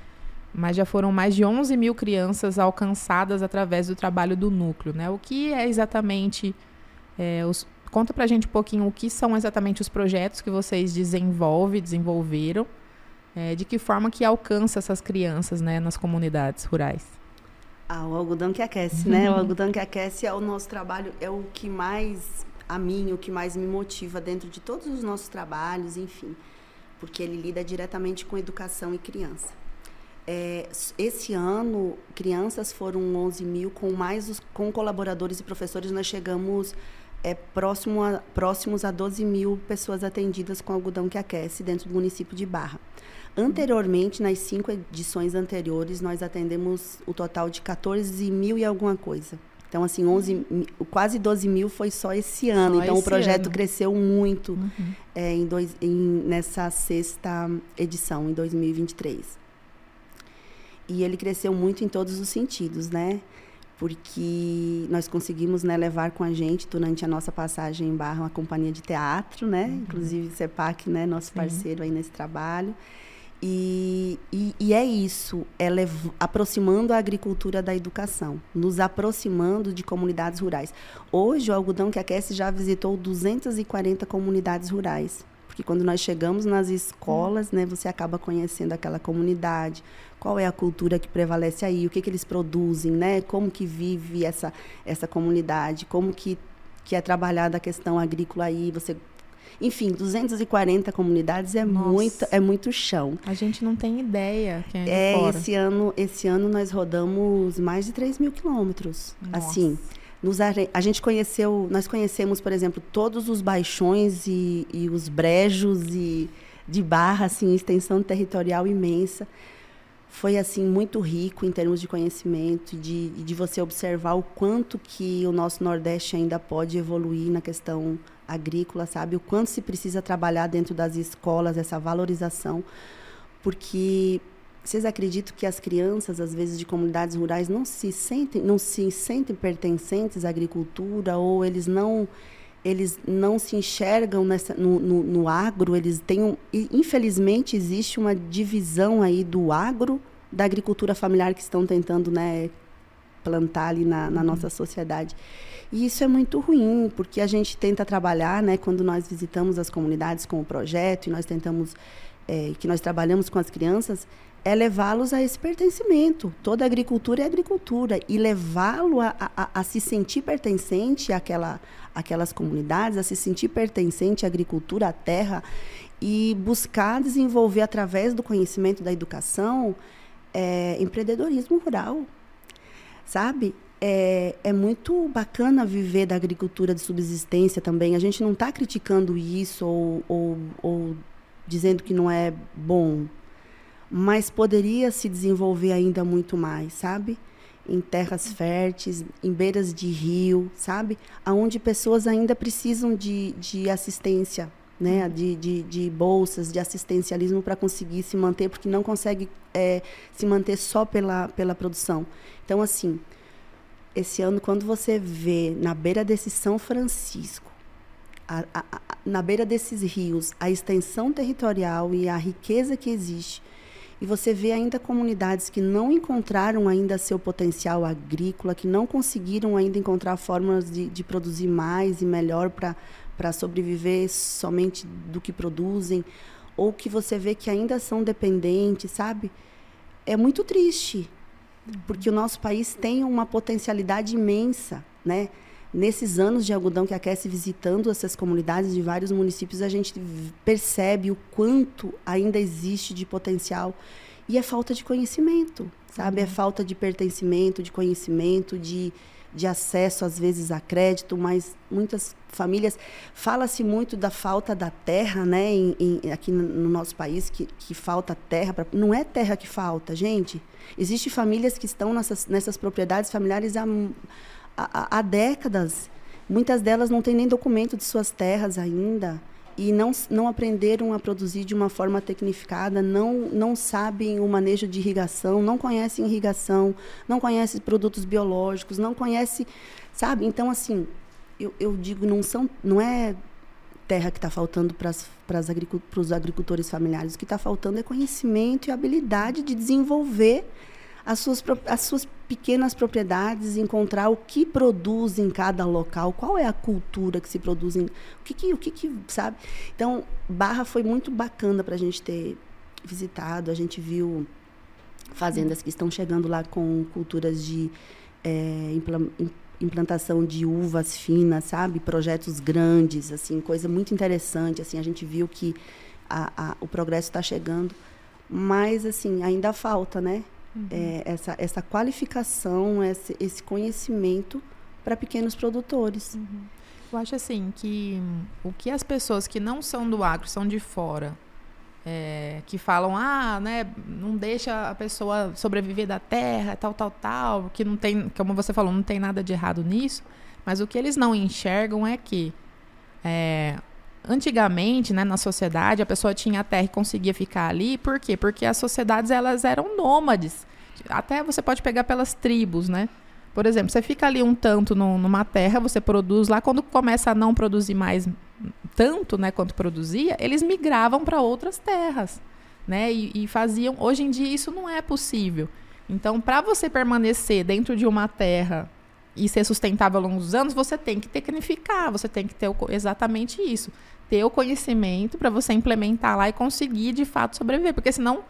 Mas já foram mais de 11 mil crianças alcançadas através do trabalho do núcleo, né? O que é exatamente. É, os, conta pra gente um pouquinho o que são exatamente os projetos que vocês desenvolvem, desenvolveram. É, de que forma que alcança essas crianças né, nas comunidades rurais? Ah, o algodão que aquece, né? O algodão que aquece é o nosso trabalho, é o que mais a mim, o que mais me motiva dentro de todos os nossos trabalhos, enfim, porque ele lida diretamente com educação e criança. É, esse ano, crianças foram 11 mil, com mais os, com colaboradores e professores, nós chegamos é, próximo a, próximos a 12 mil pessoas atendidas com algodão que aquece dentro do município de Barra. Anteriormente, nas cinco edições anteriores, nós atendemos o total de 14 mil e alguma coisa. Então, assim, 11, quase 12 mil foi só esse ano. Só então, esse o projeto ano. cresceu muito uhum. é, em dois, em, nessa sexta edição, em 2023. E ele cresceu muito em todos os sentidos, né? Porque nós conseguimos né, levar com a gente, durante a nossa passagem em Barra, uma companhia de teatro, né? Uhum. Inclusive, CEPAC, né? Nosso Sim. parceiro aí nesse trabalho. E, e, e, é isso, é aproximando a agricultura da educação, nos aproximando de comunidades rurais. Hoje, o Algodão que aquece já visitou 240 comunidades rurais. Porque quando nós chegamos nas escolas, né, você acaba conhecendo aquela comunidade, qual é a cultura que prevalece aí, o que, que eles produzem, né, como que vive essa, essa comunidade, como que, que é trabalhada a questão agrícola aí, você enfim, 240 comunidades é muito, é muito chão. A gente não tem ideia quem é, é esse ano, esse ano nós rodamos mais de 3 mil quilômetros. Assim, nos, a gente conheceu, nós conhecemos, por exemplo, todos os baixões e, e os brejos e de barra, assim, extensão territorial imensa foi assim muito rico em termos de conhecimento de, de você observar o quanto que o nosso Nordeste ainda pode evoluir na questão agrícola, sabe? O quanto se precisa trabalhar dentro das escolas essa valorização, porque vocês acreditam que as crianças, às vezes, de comunidades rurais não se sentem, não se sentem pertencentes à agricultura ou eles não eles não se enxergam nessa, no, no, no agro, eles têm um, infelizmente existe uma divisão aí do agro da agricultura familiar que estão tentando né, plantar ali na, na uhum. nossa sociedade. E isso é muito ruim, porque a gente tenta trabalhar, né, quando nós visitamos as comunidades com o projeto e nós tentamos, é, que nós trabalhamos com as crianças, é levá-los a esse pertencimento. Toda agricultura é agricultura. E levá-lo a, a, a, se sentir pertencente àquela, àquelas comunidades, a se sentir pertencente à agricultura, à terra, e buscar desenvolver, através do conhecimento da educação, é, empreendedorismo rural. Sabe? É, é muito bacana viver da agricultura de subsistência também. A gente não está criticando isso ou, ou, ou dizendo que não é bom, mas poderia se desenvolver ainda muito mais, sabe? Em terras férteis, em beiras de rio, sabe? Aonde pessoas ainda precisam de, de assistência, né? De, de, de bolsas, de assistencialismo para conseguir se manter, porque não consegue é, se manter só pela, pela produção. Então, assim, esse ano, quando você vê na beira desse São Francisco, a, a, a, na beira desses rios, a extensão territorial e a riqueza que existe, e você vê ainda comunidades que não encontraram ainda seu potencial agrícola, que não conseguiram ainda encontrar formas de, de produzir mais e melhor para sobreviver somente do que produzem, ou que você vê que ainda são dependentes, sabe? É muito triste porque o nosso país tem uma potencialidade imensa, né? Nesses anos de algodão que aquece visitando essas comunidades de vários municípios, a gente percebe o quanto ainda existe de potencial e é falta de conhecimento, sabe? É uhum. É falta de pertencimento, de conhecimento, de de acesso às vezes a crédito, mas muitas famílias fala-se muito da falta da terra, né? Em, em, aqui no nosso país que, que falta terra, pra, não é terra que falta, gente. Existem famílias que estão nessas, nessas propriedades familiares há, há, há décadas. Muitas delas não têm nem documento de suas terras ainda e não, não aprenderam a produzir de uma forma tecnificada, não, não sabem o manejo de irrigação, não conhecem irrigação, não conhecem produtos biológicos, não conhecem, sabe? Então, assim, eu, eu digo, não, são, não é terra que está faltando para os agricultores familiares, o que está faltando é conhecimento e habilidade de desenvolver as suas, as suas pequenas propriedades, encontrar o que produz em cada local, qual é a cultura que se produz, em, o que, que o que, que, sabe? Então, Barra foi muito bacana para a gente ter visitado, a gente viu fazendas que estão chegando lá com culturas de é, implantação de uvas finas, sabe? Projetos grandes, assim, coisa muito interessante, assim, a gente viu que a, a, o progresso está chegando, mas, assim, ainda falta, né? Uhum. é, essa, essa qualificação, esse, esse conhecimento para pequenos produtores. Uhum. Eu acho assim que o que as pessoas que não são do agro, são de fora, é, que falam, ah, né, não deixa a pessoa sobreviver da terra, tal, tal, tal, que não tem, como você falou, não tem nada de errado nisso, mas o que eles não enxergam é que é, antigamente, né, na sociedade, a pessoa tinha a terra e conseguia ficar ali, por quê? Porque as sociedades elas eram nômades. Até você pode pegar pelas tribos, né? Por exemplo, você fica ali um tanto no, numa terra, você produz lá, quando começa a não produzir mais tanto, né, quanto produzia, eles migravam para outras terras, né? E, e faziam. Hoje em dia isso não é possível. Então, para você permanecer dentro de uma terra e ser sustentável ao longo dos anos, você tem que tecnificar, você tem que ter exatamente isso. Ter o conhecimento para você implementar lá e conseguir de fato sobreviver. Porque senão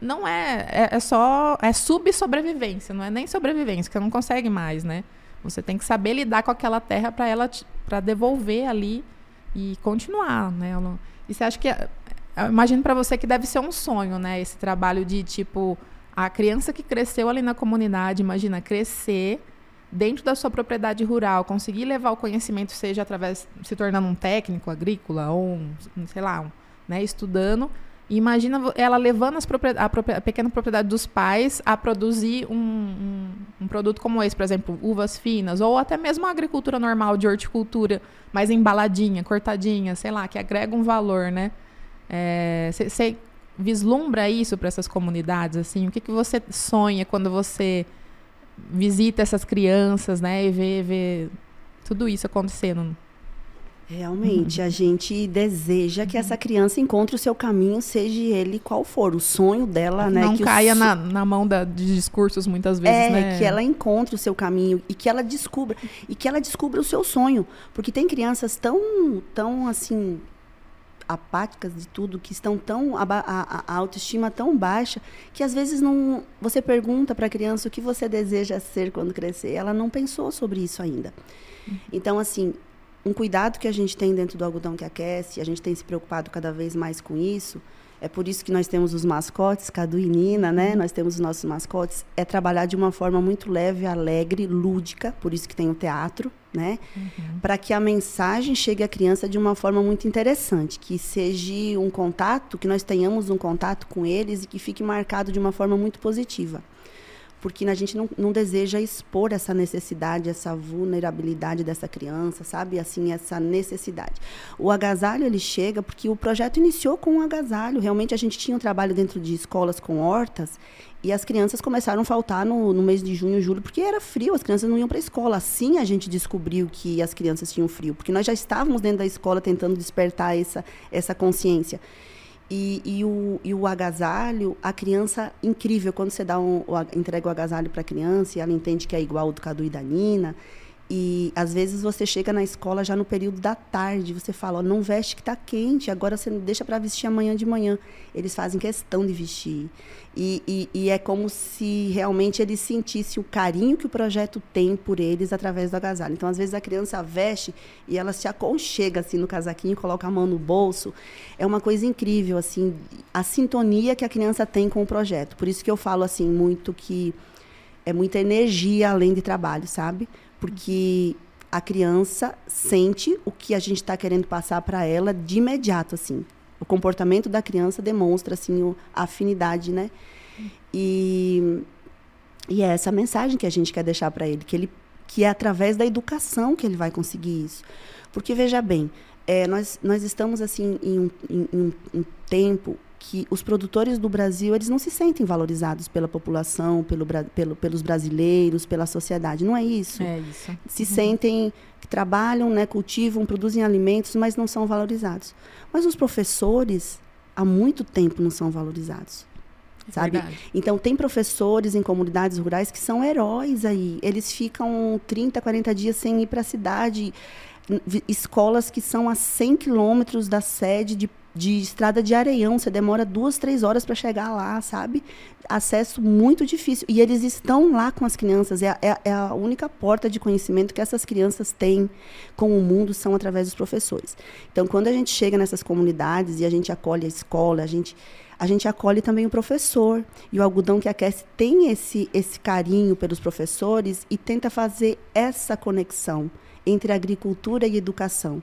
não é, é, é só é subsobrevivência, não é nem sobrevivência, que você não consegue mais, né? Você tem que saber lidar com aquela terra para ela para devolver ali e continuar, né? E você acha que eu imagino para você que deve ser um sonho, né, esse trabalho de tipo a criança que cresceu ali na comunidade, imagina crescer dentro da sua propriedade rural, conseguir levar o conhecimento, seja através se tornando um técnico agrícola ou um, sei lá, um, né, estudando imagina ela levando a, a, pequena propriedade dos pais a produzir um, um, um, produto como esse, por exemplo, uvas finas, ou até mesmo a agricultura normal de horticultura, mais embaladinha, cortadinha, sei lá, que agrega um valor, né? Você é, vislumbra isso para essas comunidades, assim? O que, que você sonha quando você visita essas crianças, né? E vê, vê tudo isso acontecendo Realmente, uhum. a gente deseja que essa criança encontre o seu caminho, seja ele qual for, o sonho dela, né? Não que caia o... na, na mão da, de discursos muitas vezes, é, né? que ela encontre o seu caminho e que ela descubra, e que ela descubra o seu sonho. Porque tem crianças tão, tão assim, apáticas de tudo, que estão tão a, a, a, autoestima tão baixa, que às vezes não você pergunta para a criança o que você deseja ser quando crescer, ela não pensou sobre isso ainda. Uhum. Então assim, um cuidado que a gente tem dentro do algodão que aquece, a gente tem se preocupado cada vez mais com isso. É por isso que nós temos os mascotes, Cadu e Nina, né? Nós temos os nossos mascotes. É trabalhar de uma forma muito leve, alegre, lúdica, por isso que tem o teatro, né? Uhum. Para que a mensagem chegue à criança de uma forma muito interessante, que seja um contato, que nós tenhamos um contato com eles e que fique marcado de uma forma muito positiva porque a gente não, não deseja expor essa necessidade, essa vulnerabilidade dessa criança, sabe? Assim, essa necessidade. O agasalho, ele chega porque o projeto iniciou com um agasalho. Realmente, a gente tinha um trabalho dentro de escolas com hortas e as crianças começaram a faltar no, no mês de junho, julho, porque era frio, as crianças não iam para a escola. Assim a gente descobriu que as crianças tinham frio, porque nós já estávamos dentro da escola tentando despertar essa, essa consciência. E, e, o, e o agasalho, a criança, incrível, quando você dá um, entrega o agasalho para a criança e ela entende que é igual ao do Cadu e da Nina, e às vezes você chega na escola já no período da tarde, você fala, ó, não veste que está quente, agora você deixa para vestir amanhã de manhã. Eles fazem questão de vestir. E, e, e, é como se realmente eles sentissem o carinho que o projeto tem por eles através do agasalho. Então, às vezes, a criança veste e ela se aconchega assim no casaquinho, coloca a mão no bolso. É uma coisa incrível, assim, a sintonia que a criança tem com o projeto. Por isso que eu falo assim muito que é muita energia além de trabalho, sabe? Porque a criança sente o que a gente está querendo passar para ela de imediato, assim o comportamento da criança demonstra assim a afinidade, né? E, e é essa mensagem que a gente quer deixar para ele, que ele que é através da educação que ele vai conseguir isso. Porque veja bem, é, nós, nós estamos assim em um, em, em um tempo que os produtores do Brasil eles não se sentem valorizados pela população, pelo, pelo, pelos brasileiros, pela sociedade. Não é isso. É isso. Se uhum. sentem que trabalham, né, cultivam, produzem alimentos, mas não são valorizados. Mas os professores há muito tempo não são valorizados. É sabe? Verdade. Então tem professores em comunidades rurais que são heróis aí. Eles ficam 30, 40 dias sem ir para a cidade. Escolas que são a 100 quilômetros da sede de de estrada de areião, você demora duas, três horas para chegar lá, sabe? Acesso muito difícil. E eles estão lá com as crianças, é, é, é, a única porta de conhecimento que essas crianças têm com o mundo são através dos professores. Então, quando a gente chega nessas comunidades e a gente acolhe a escola, a gente, a gente acolhe também o professor. E o Algodão que Aquece tem esse, esse carinho pelos professores e tenta fazer essa conexão entre agricultura e educação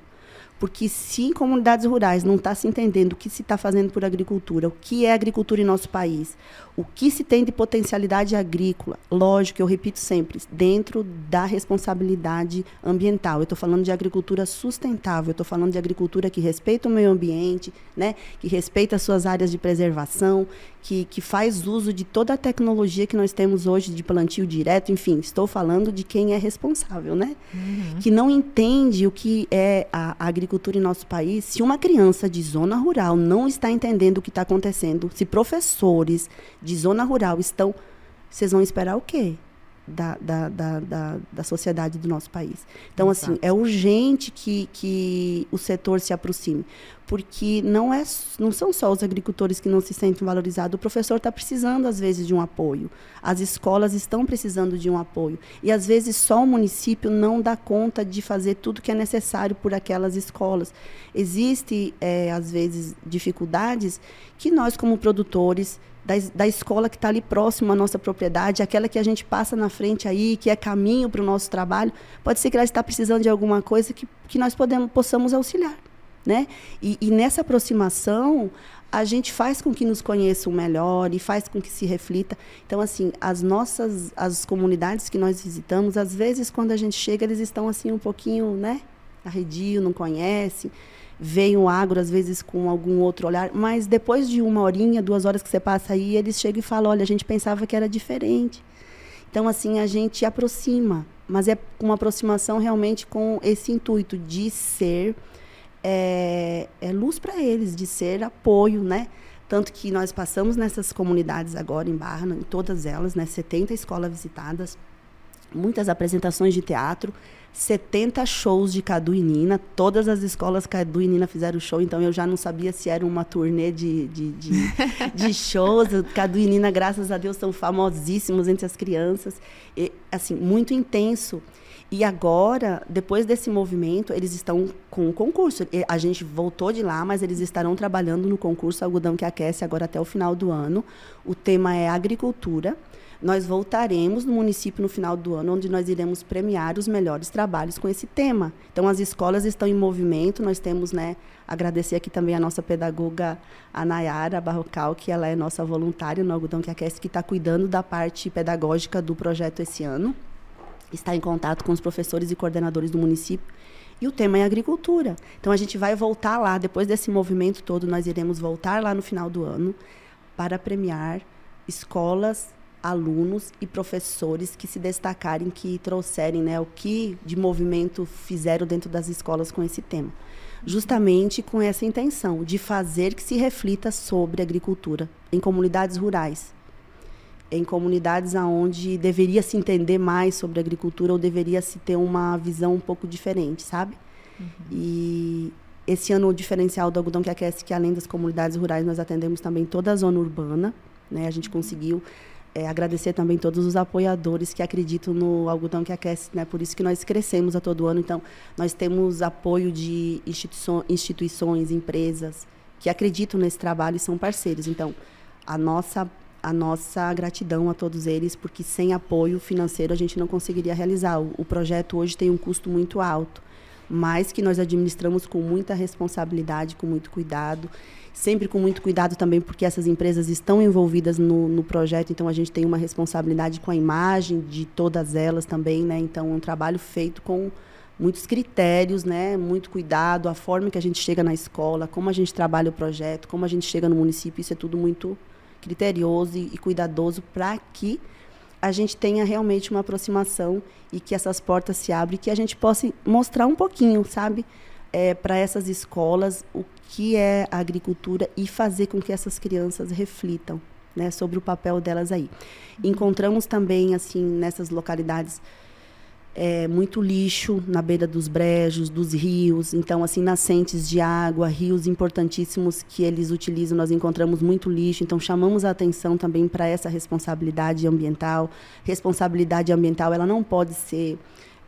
Porque se em comunidades rurais não está se entendendo o que se está fazendo por agricultura, o que é agricultura em nosso país, o que se tem de potencialidade agrícola, lógico, eu repito sempre, dentro da responsabilidade ambiental. Eu estou falando de agricultura sustentável, eu estou falando de agricultura que respeita o meio ambiente, né, que respeita as suas áreas de preservação, que, que faz uso de toda a tecnologia que nós temos hoje de plantio direto, enfim, estou falando de quem é responsável, né? Uhum. Que não entende o que é a, a agricultura em nosso país. Se uma criança de zona rural não está entendendo o que está acontecendo, se professores de zona rural estão. Vocês vão esperar o quê? Da, da, da, da, da sociedade do nosso país. Então, Exato. assim, é urgente que, que o setor se aproxime porque não, é, não são só os agricultores que não se sentem valorizados. O professor está precisando, às vezes, de um apoio. As escolas estão precisando de um apoio. E, às vezes, só o município não dá conta de fazer tudo que é necessário por aquelas escolas. Existem, é, às vezes, dificuldades que nós, como produtores, da, da escola que está ali próximo à nossa propriedade, aquela que a gente passa na frente aí, que é caminho para o nosso trabalho, pode ser que ela está precisando de alguma coisa que, que nós podemos, possamos auxiliar. Né? E, e nessa aproximação, a gente faz com que nos conheçam melhor e faz com que se reflita. Então, assim, as nossas, as comunidades que nós visitamos, às vezes, quando a gente chega, eles estão assim um pouquinho, né? Arredio, não conhecem. Veem o agro, às vezes, com algum outro olhar. Mas depois de uma horinha, duas horas que você passa aí, eles chegam e falam, olha, a gente pensava que era diferente. Então, assim, a gente aproxima. Mas é uma aproximação realmente com esse intuito de ser é, é luz para eles, de ser apoio, né? Tanto que nós passamos nessas comunidades agora em Barra, em todas elas, né? 70 escolas visitadas, muitas apresentações de teatro, 70 shows de Cadu e Nina. Todas as escolas Cadu e Nina fizeram show, então eu já não sabia se era uma turnê de, de, de, de shows. Cadu e Nina, graças a Deus, são famosíssimos entre as crianças. E, assim, muito intenso. E agora, depois desse movimento, eles estão com o concurso. A gente voltou de lá, mas eles estarão trabalhando no concurso Algodão que Aquece agora até o final do ano. O tema é agricultura. Nós voltaremos no município no final do ano, onde nós iremos premiar os melhores trabalhos com esse tema. Então, as escolas estão em movimento. Nós temos, né, agradecer aqui também a nossa pedagoga, a Nayara Barrocal, que ela é nossa voluntária no Algodão que Aquece, que está cuidando da parte pedagógica do projeto esse ano está em contato com os professores e coordenadores do município. E o tema é agricultura. Então a gente vai voltar lá, depois desse movimento todo, nós iremos voltar lá no final do ano para premiar escolas, alunos e professores que se destacarem, que trouxerem né, o que de movimento fizeram dentro das escolas com esse tema. Justamente com essa intenção de fazer que se reflita sobre agricultura em comunidades rurais em comunidades onde deveria se entender mais sobre agricultura ou deveria se ter uma visão um pouco diferente, sabe? Uhum. E esse ano o diferencial do algodão que aquece que além das comunidades rurais nós atendemos também toda a zona urbana, né? A gente uhum. conseguiu é, agradecer também todos os apoiadores que acreditam no algodão que aquece, né? Por isso que nós crescemos a todo ano. Então, nós temos apoio de instituições, instituições empresas que acreditam nesse trabalho e são parceiros. Então, a nossa a nossa gratidão a todos eles, porque sem apoio financeiro a gente não conseguiria realizar. O, o, projeto hoje tem um custo muito alto, mas que nós administramos com muita responsabilidade, com muito cuidado, sempre com muito cuidado também, porque essas empresas estão envolvidas no, no projeto, então a gente tem uma responsabilidade com a imagem de todas elas também, né? Então, é um trabalho feito com muitos critérios, né? Muito cuidado, a forma que a gente chega na escola, como a gente trabalha o projeto, como a gente chega no município, isso é tudo muito criterioso e, cuidadoso para que a gente tenha realmente uma aproximação e que essas portas se abrem e que a gente possa mostrar um pouquinho, sabe, é, para essas escolas o que é a agricultura e fazer com que essas crianças reflitam né, sobre o papel delas aí. Encontramos também, assim, nessas localidades é, muito lixo na beira dos brejos, dos rios. Então, assim, nascentes de água, rios importantíssimos que eles utilizam, nós encontramos muito lixo. Então, chamamos a atenção também para essa responsabilidade ambiental. Responsabilidade ambiental, ela não pode ser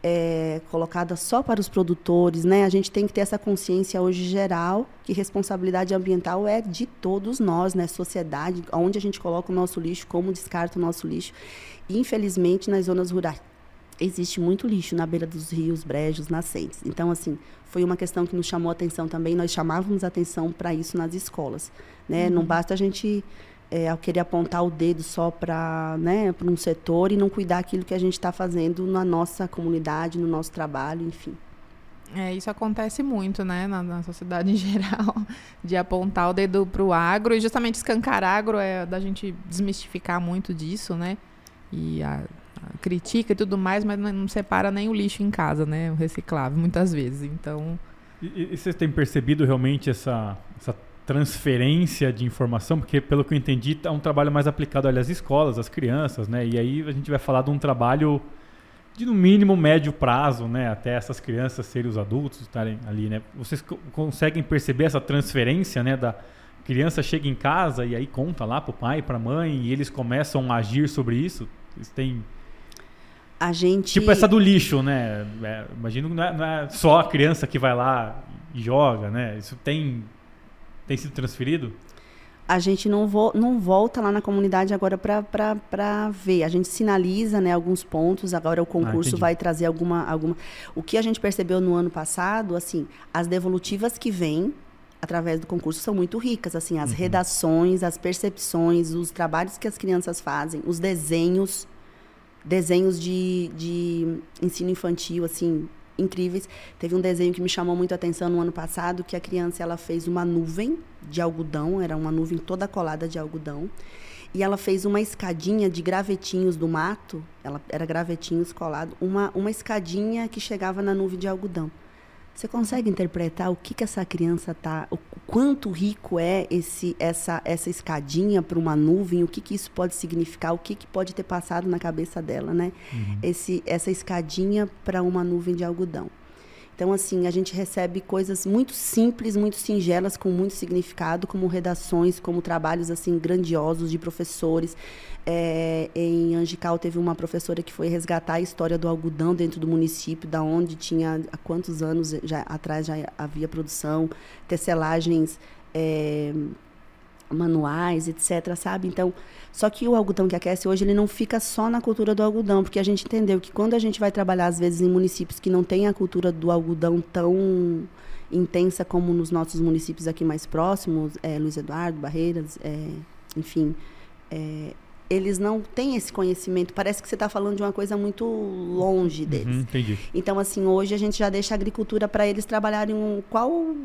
é, colocada só para os produtores, né? A gente tem que ter essa consciência hoje geral que responsabilidade ambiental é de todos nós, né? Sociedade, onde a gente coloca o nosso lixo, como descarta o nosso lixo. Infelizmente, nas zonas rurais existe muito lixo na beira dos rios, brejos, nascentes. Então, assim, foi uma questão que nos chamou a atenção também. Nós chamávamos atenção para isso nas escolas. Né? Não basta a gente é, querer apontar o dedo só para né, um setor e não cuidar aquilo que a gente está fazendo na nossa comunidade, no nosso trabalho, enfim. É, isso acontece muito, né, na, na sociedade em geral, de apontar o dedo para o agro e justamente escancarar agro é da gente desmistificar muito disso, né? E a, a critica e tudo mais, mas não, separa nem o lixo em casa, né? O reciclável, muitas vezes. Então. E, e vocês têm percebido realmente essa, essa transferência de informação? Porque, pelo que eu entendi, é um trabalho mais aplicado às escolas, às crianças, né? E aí a gente vai falar de um trabalho de no mínimo médio prazo, né, até essas crianças serem os adultos estarem ali, né? Vocês conseguem perceber essa transferência, né, da criança chega em casa e aí conta lá para o pai, para a mãe e eles começam a agir sobre isso? Eles têm a gente tipo essa do lixo, né? É, imagino que não é, não é só a criança que vai lá e joga, né? Isso tem tem sido transferido? a gente não, vo não volta lá na comunidade agora para ver. A gente sinaliza né, alguns pontos, agora o concurso ah, vai trazer alguma, alguma. O que a gente percebeu no ano passado, assim, as devolutivas que vêm através do concurso são muito ricas, assim, as uhum. redações, as percepções, os trabalhos que as crianças fazem, os desenhos, desenhos de, de ensino infantil, assim, incríveis. Teve um desenho que me chamou muito a atenção no ano passado, que a criança ela fez uma nuvem de algodão, era uma nuvem toda colada de algodão, e ela fez uma escadinha de gravetinhos do mato, ela era gravetinhos colado, uma uma escadinha que chegava na nuvem de algodão. Você consegue interpretar o que, que essa criança tá, o quanto rico é esse essa essa escadinha para uma nuvem, o que, que isso pode significar, o que, que pode ter passado na cabeça dela, né? Uhum. Esse essa escadinha para uma nuvem de algodão. Então, assim, a gente recebe coisas muito simples, muito singelas, com muito significado, como redações, como trabalhos, assim, grandiosos de professores. É, em Angical teve uma professora que foi resgatar a história do algodão dentro do município, da onde tinha, há quantos anos já, atrás já havia produção, tecelagens é, manuais, etc, sabe? Então, só que o algodão que aquece hoje, ele não fica só na cultura do algodão, porque a gente entendeu que quando a gente vai trabalhar, às vezes, em municípios que não têm a cultura do algodão tão intensa como nos nossos municípios aqui mais próximos, é, Luiz Eduardo, Barreiras, é, enfim, é, eles não têm esse conhecimento. Parece que você está falando de uma coisa muito longe deles. Uhum, entendi. Então, assim, hoje a gente já deixa a agricultura para eles trabalharem um, qual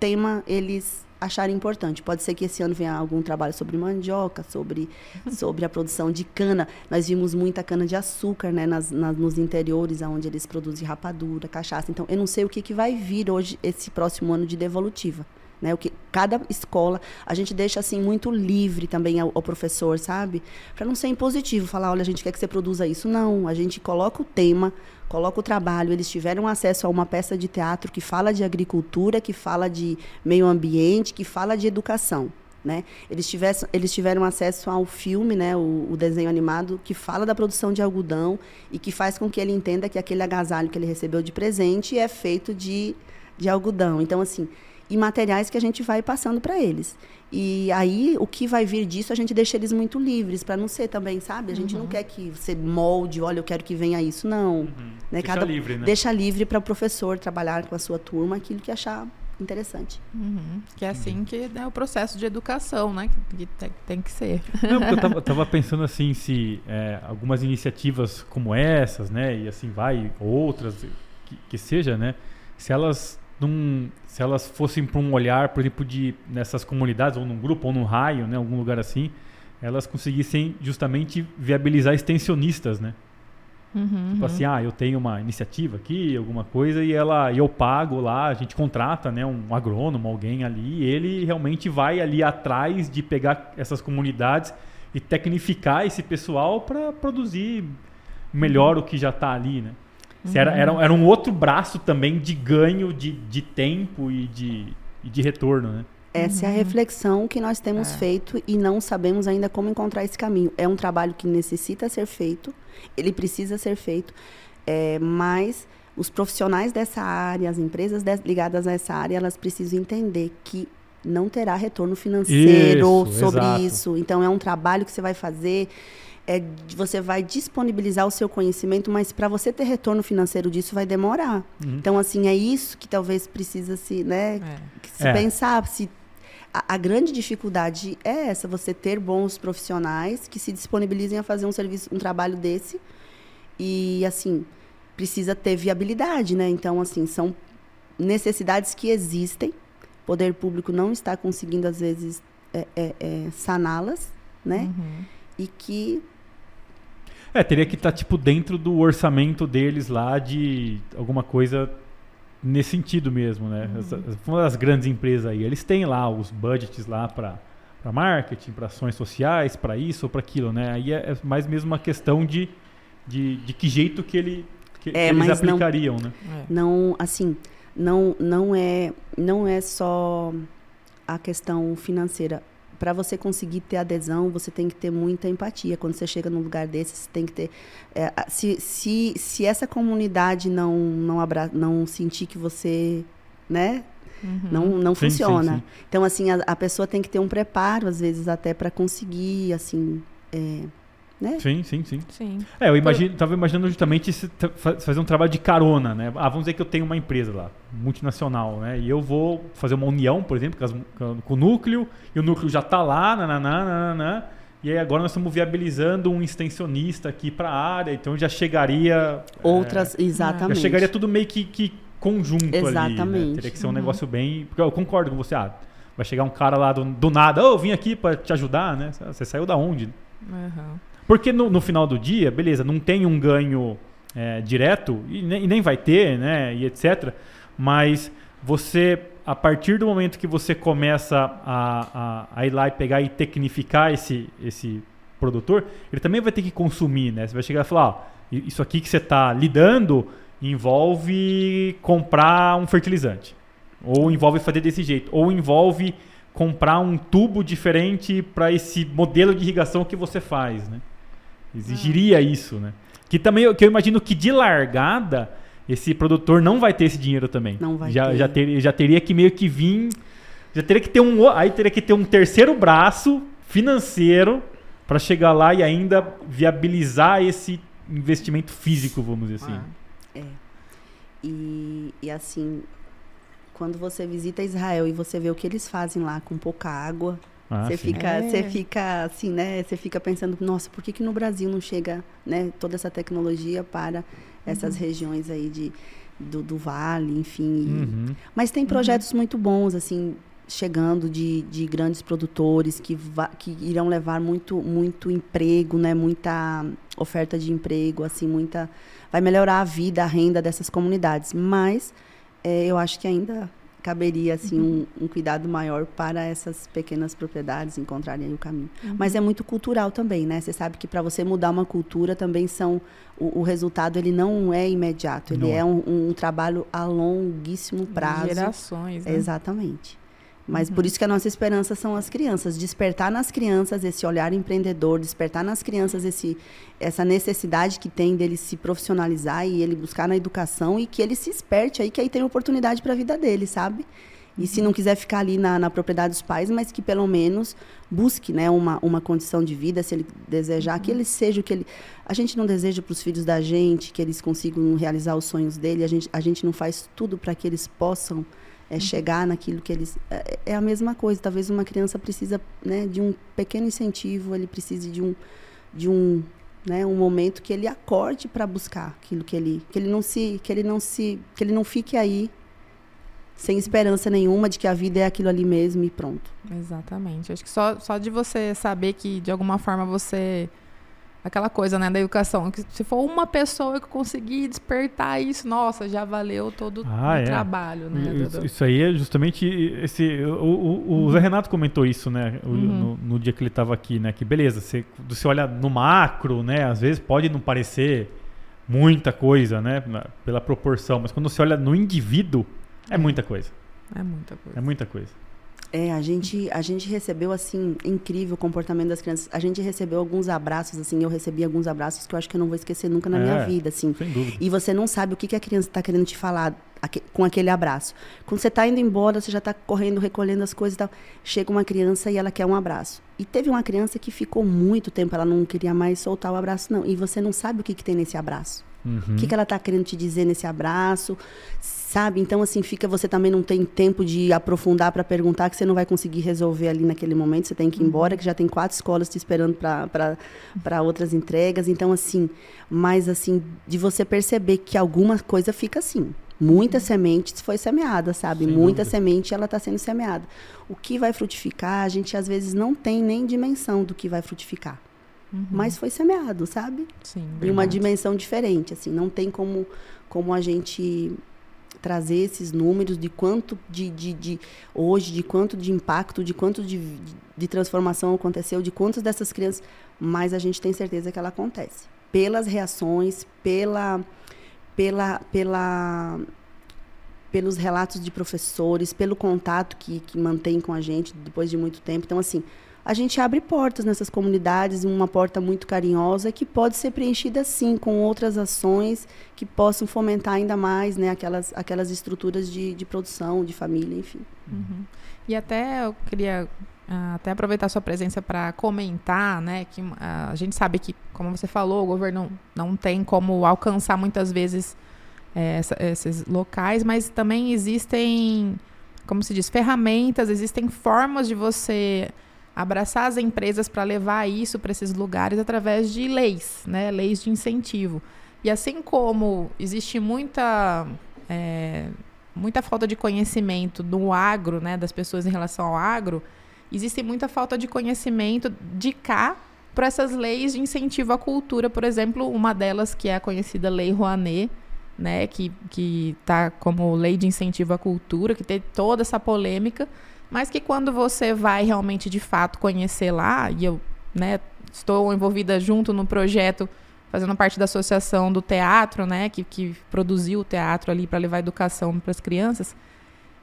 tema eles acharem importante. Pode ser que esse ano venha algum trabalho sobre mandioca, sobre, sobre a produção de cana. Nós vimos muita cana de açúcar né, nas, nas, nos interiores, onde eles produzem rapadura, cachaça. Então, eu não sei o que, que vai vir hoje, esse próximo ano de devolutiva. Né, o que cada escola a gente deixa assim muito livre também ao, ao professor, sabe? Para não ser impositivo, falar, olha, a gente quer que você produza isso. Não, a gente coloca o tema, coloca o trabalho, eles tiveram acesso a uma peça de teatro que fala de agricultura, que fala de meio ambiente, que fala de educação. Né? Eles, tivessem, eles tiveram acesso ao filme, né, o, o, desenho animado, que fala da produção de algodão e que faz com que ele entenda que aquele agasalho que ele recebeu de presente é feito de, de algodão. Então, assim, e materiais que a gente vai passando para eles. E aí, o que vai vir disso, a gente deixa eles muito livres, para não ser também, sabe? A gente uhum. não quer que você molde, olha, eu quero que venha isso. Não. Uhum. Né? Deixa Cada, livre, né? Deixa livre para o professor trabalhar com a sua turma aquilo que achar interessante. Uhum. Que é assim que é o processo de educação, né? Que, tem, tem que ser. Não, eu tava, tava, pensando assim, se é, algumas iniciativas como essas, né? E assim vai, outras que, que seja, né? Se elas num, se elas fossem para um olhar, por exemplo, de nessas comunidades, ou num grupo, ou num raio, né, algum lugar assim, elas conseguissem justamente viabilizar extensionistas, né? Uhum, tipo assim, ah, eu tenho uma iniciativa aqui, alguma coisa, e ela, eu pago lá, a gente contrata, né, um agrônomo, alguém ali, e ele realmente vai ali atrás de pegar essas comunidades e tecnificar esse pessoal para produzir melhor uhum. o que já está ali, né? Uhum. Era, era, era um outro braço também de ganho de, de tempo e de, e de retorno, né? Essa uhum. é a reflexão que nós temos é. feito e não sabemos ainda como encontrar esse caminho. É um trabalho que necessita ser feito, ele precisa ser feito, é, mas os profissionais dessa área, as empresas de, ligadas a essa área, elas precisam entender que não terá retorno financeiro isso, sobre exato. isso. Então, é um trabalho que você vai fazer é você vai disponibilizar o seu conhecimento, mas para você ter retorno financeiro disso vai demorar. Uhum. Então, assim, é isso que talvez precisa se, né, É. se É. pensar. Se a, a grande dificuldade é essa, você ter bons profissionais que se disponibilizem a fazer um serviço, um trabalho desse. E, assim, precisa ter viabilidade, né? Então, assim, são necessidades que existem. O poder público não está conseguindo, às vezes, é, é, é, saná-las, né? Uhum. E que É, teria que estar, tipo, dentro do orçamento deles lá de alguma coisa nesse sentido mesmo, né? As, as- uma das grandes empresas aí, eles têm lá os budgets lá para para marketing, para ações sociais, para isso ou para aquilo, né? Aí é, é mais mesmo uma questão de, de, de que jeito que, ele, que, É, que eles mas não- aplicariam, né? É. não assim não não é não é só a questão financeira para você conseguir ter adesão você tem que ter muita empatia quando você chega num lugar desse você tem que ter é, se, se, se essa comunidade não não abra, não sentir que você né Uhum. não não Sim, sim, funciona sim. então assim a, a pessoa tem que ter um preparo às vezes até para conseguir assim é, né Sim, sim, sim. Sim. É, eu imagino, tava imaginando justamente fazer um trabalho de carona, né? Ah, vamos dizer que eu tenho uma empresa lá, multinacional, né? E eu vou fazer uma união, por exemplo, com, o núcleo, e o núcleo já está lá, nananá, nananá, e aí agora nós estamos viabilizando um extensionista aqui para a área, então já chegaria... outras é, exatamente já chegaria tudo meio que, que conjunto ali, né? Exatamente. Teria que ser um Uhum. negócio bem... Porque eu concordo com você, ah, vai chegar um cara lá do, do nada, ô, eu vim aqui para te ajudar, né? Você saiu da onde? Uhum. Porque no, no final do dia, beleza, não tem um ganho é, direto, e nem, e nem vai ter, né, e etc. Mas você, a partir do momento que você começa a, a, a ir lá e pegar e tecnificar esse, esse produtor, ele também vai ter que consumir, né? Você vai chegar e falar, ó, isso aqui que você está lidando envolve comprar um fertilizante. Ou envolve fazer desse jeito. Ou envolve comprar um tubo diferente para esse modelo de irrigação que você faz, né? Exigiria isso, né? Que também eu- que eu imagino que de largada esse produtor não vai ter esse dinheiro também. Não vai já, ter. Já, ter, já teria que meio que vir, já teria que ter um, aí teria que ter um terceiro braço financeiro para chegar lá e ainda viabilizar esse investimento físico, vamos dizer assim. Ah. E, e assim, quando você visita Israel e você vê o que eles fazem lá com pouca água, Ah, você sim. fica, É. você fica assim, né? Você fica pensando, nossa, por que, que no Brasil não chega, né, toda essa tecnologia para essas regiões aí de do, do vale, enfim. e- Uhum. Mas tem projetos muito bons, assim, chegando de, de grandes produtores que, va- que irão levar muito, muito emprego, né? Muita oferta de emprego, assim, muita... Vai melhorar a vida, a renda dessas comunidades. Mas eh, eu acho que ainda caberia, assim, um, um cuidado maior para essas pequenas propriedades encontrarem o caminho. Mas é muito cultural também, né? Você sabe que para você mudar uma cultura também são... O, o resultado, ele não é imediato. Ele Não é. é um, um trabalho a longuíssimo prazo. Gerações, né? Exatamente. Mas Uhum. por isso que a nossa esperança são as crianças, despertar nas crianças esse olhar empreendedor, despertar nas crianças esse, essa necessidade que tem dele se profissionalizar e ele buscar na educação e que ele se esperte aí, que aí tem oportunidade para a vida dele, sabe? E se não quiser ficar ali na, na propriedade dos pais, mas que pelo menos busque né, uma, uma condição de vida, se ele desejar, que ele seja o que ele. A gente não deseja para os filhos da gente que eles consigam realizar os sonhos dele, a gente, a gente não faz tudo para que eles possam é, chegar naquilo que eles. É, é a mesma coisa. Talvez uma criança precisa né, de um pequeno incentivo, ele precise de um, de um, né, um momento que ele acorde para buscar aquilo que ele, que ele não se, que ele não se, que ele não fique aí sem esperança nenhuma de que a vida é aquilo ali mesmo e pronto. Exatamente. Acho que só, só de você saber que, de alguma forma, você. Aquela coisa, né, da educação. Que se for uma pessoa que conseguir despertar isso, nossa, já valeu todo Ah, o é. trabalho, né? Isso, isso aí é justamente esse. O, o, o Zé Renato comentou isso, né? o- Uhum. no, no dia que ele estava aqui, né? Que beleza, você, você olha no macro, né? Às vezes pode não parecer muita coisa, né? Pela proporção, mas quando você olha no indivíduo, é muita coisa. É muita coisa. É muita coisa. É, a gente, a gente recebeu, assim, incrível o comportamento das crianças. A gente recebeu alguns abraços, assim, eu recebi alguns abraços que eu acho que eu não vou esquecer nunca na É, minha vida, assim. Sem dúvida. E você não sabe o que, que a criança está querendo te falar com aquele abraço. Quando você está indo embora, você já está correndo, recolhendo as coisas e tal. Chega uma criança e ela quer um abraço. E teve uma criança que ficou muito tempo, ela não queria mais soltar o abraço, não. E você não sabe o que, que tem nesse abraço. Uhum. O que, que ela está querendo te dizer nesse abraço, sabe? Então, assim, fica, você também não tem tempo de aprofundar para perguntar, que você não vai conseguir resolver ali naquele momento, você tem que ir embora, que já tem quatro escolas te esperando para outras entregas. Então, assim, mas assim, de você perceber que alguma coisa fica assim. Muita semente foi semeada, sabe? Sem Muita dúvida. semente ela está sendo semeada. O que vai frutificar, a gente às vezes não tem nem dimensão do que vai frutificar. Mas foi semeado, sabe? Sim. em uma dimensão diferente, assim, não tem como, como a gente trazer esses números de quanto de, de, de hoje, de quanto de impacto, de quanto de, de, transformação aconteceu, de quantas dessas crianças, mas a gente tem certeza que ela acontece. Pelas reações, pela, pela, pela, pelos relatos de professores, pelo contato que, que mantém com a gente depois de muito tempo. Então, assim, a gente abre portas nessas comunidades, uma porta muito carinhosa que pode ser preenchida sim com outras ações que possam fomentar ainda mais né, aquelas, aquelas estruturas de, de produção, de família, enfim. Uhum. E até eu queria ah, até aproveitar sua presença para comentar, né, que ah, a gente sabe que, como você falou, o governo não tem como alcançar muitas vezes eh, essa- esses locais, mas também existem, como se diz, ferramentas, existem formas de você abraçar as empresas para levar isso para esses lugares através de leis, né, leis de incentivo. E assim como existe muita eh, muita falta de conhecimento do agro, né, das pessoas em relação ao agro, existe muita falta de conhecimento de cá para essas leis de incentivo à cultura, por exemplo, uma delas que é a conhecida Lei Rouanet, né, que que tá como lei de incentivo à cultura, que tem toda essa polêmica, mas que quando você vai realmente de fato conhecer lá, e eu, né, estou envolvida junto no projeto fazendo parte da associação do teatro, né, que, que produziu o teatro ali para levar educação para as crianças.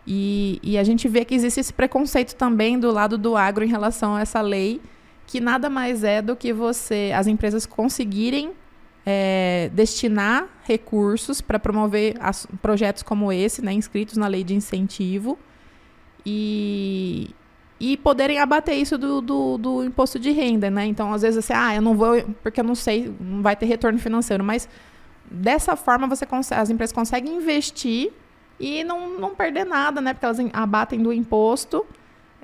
E, e a gente vê que existe esse preconceito também do lado do agro em relação a essa lei, que nada mais é do que você, as empresas conseguirem é, destinar recursos para promover as- projetos como esse, né, inscritos na lei de incentivo, e, e poderem abater isso do, do, do imposto de renda, né? Então, às vezes, assim, ah, eu não vou, porque eu não sei, não vai ter retorno financeiro, mas dessa forma você consegue, as empresas conseguem investir e não, não perder nada, né? Porque elas em- abatem do imposto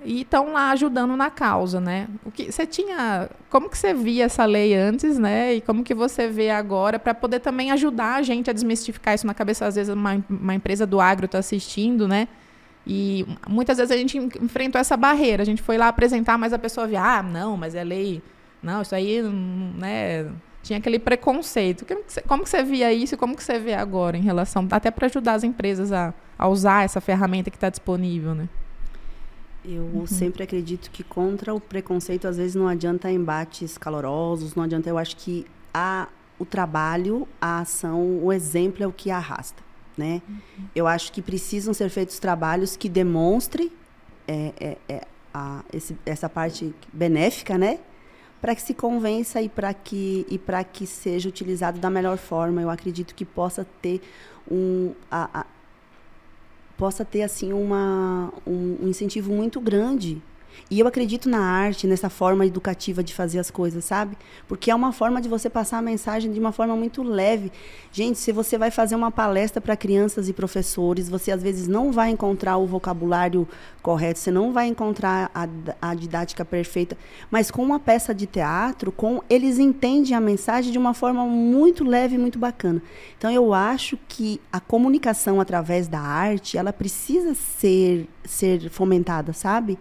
e estão lá ajudando na causa, né? O que você tinha, como que você via essa lei antes, né? E como que você vê agora para poder também ajudar a gente a desmistificar isso na cabeça às vezes uma, uma empresa do agro está assistindo, né? E muitas vezes a gente en- enfrentou essa barreira. A gente foi lá apresentar, mas a pessoa via, ah, não, mas é lei. Não, isso aí, hum, né? Tinha aquele preconceito. Como que você, via isso e como que você vê agora em relação, até para ajudar as empresas a, a usar essa ferramenta que está disponível, né? Eu sempre acredito que contra o preconceito, às vezes, não adianta embates calorosos, não adianta. Eu acho que a, o trabalho, a ação, o exemplo é o que arrasta. Né? Eu acho que precisam ser feitos trabalhos que demonstrem é, é, é, a, esse- essa parte benéfica, né? Para que se convença e para que, e que seja utilizado da melhor forma. Eu acredito que possa ter um. a- a- possa ter assim uma, um, um incentivo muito grande. E eu acredito na arte, nessa forma educativa de fazer as coisas, sabe? Porque é uma forma de você passar a mensagem de uma forma muito leve. Gente, se você vai fazer uma palestra para crianças e professores, você às vezes não vai encontrar o vocabulário correto, você não vai encontrar a, a didática perfeita, mas com uma peça de teatro, com eles entendem a mensagem de uma forma muito leve muito bacana. Então eu acho que a comunicação através da arte, ela precisa ser ser fomentada, sabe?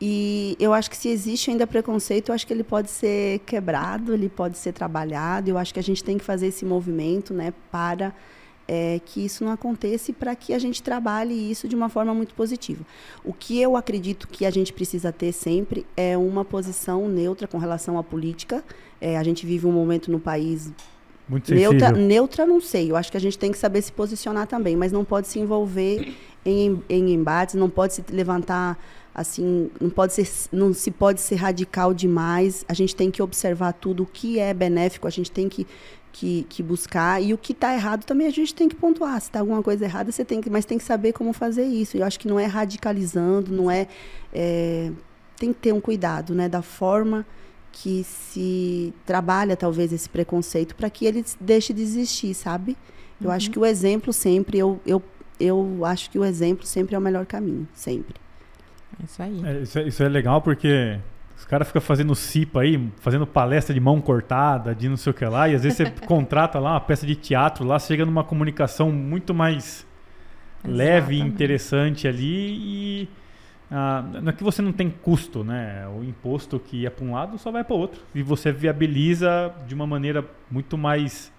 E eu acho que se existe ainda preconceito, eu acho que ele pode ser quebrado, ele pode ser trabalhado. Eu acho que a gente tem que fazer esse movimento, né, para é, que isso não aconteça e para que a gente trabalhe isso de uma forma muito positiva. O que eu acredito que a gente precisa ter sempre é uma posição neutra com relação à política. É, a gente vive um momento no país Muito sensível. Neutra, neutra, não sei. Eu acho que a gente tem que saber se posicionar também, mas não pode se envolver em, em embates, não pode se levantar assim, não pode ser, não se pode ser radical demais. A gente tem que observar tudo o que é benéfico, a gente tem que que, que buscar e o que está errado também a gente tem que pontuar. Se está alguma coisa errada, você tem que, mas tem que saber como fazer isso. Eu acho que não é radicalizando, não é, é tem que ter um cuidado, né, da forma que se trabalha talvez esse preconceito para que ele deixe de existir, sabe? Eu uhum. acho que o exemplo sempre, eu, eu, eu acho que o exemplo sempre é o melhor caminho, sempre. É isso aí. É, isso, é, isso é legal porque os caras ficam fazendo CIPA aí, fazendo palestra de mão cortada, de não sei o que lá, e às vezes você contrata lá uma peça de teatro lá, chega numa comunicação muito mais Exatamente. leve e interessante ali e ah, não é que você não tem custo, né? O imposto que ia para um lado só vai para o outro. E você viabiliza de uma maneira muito mais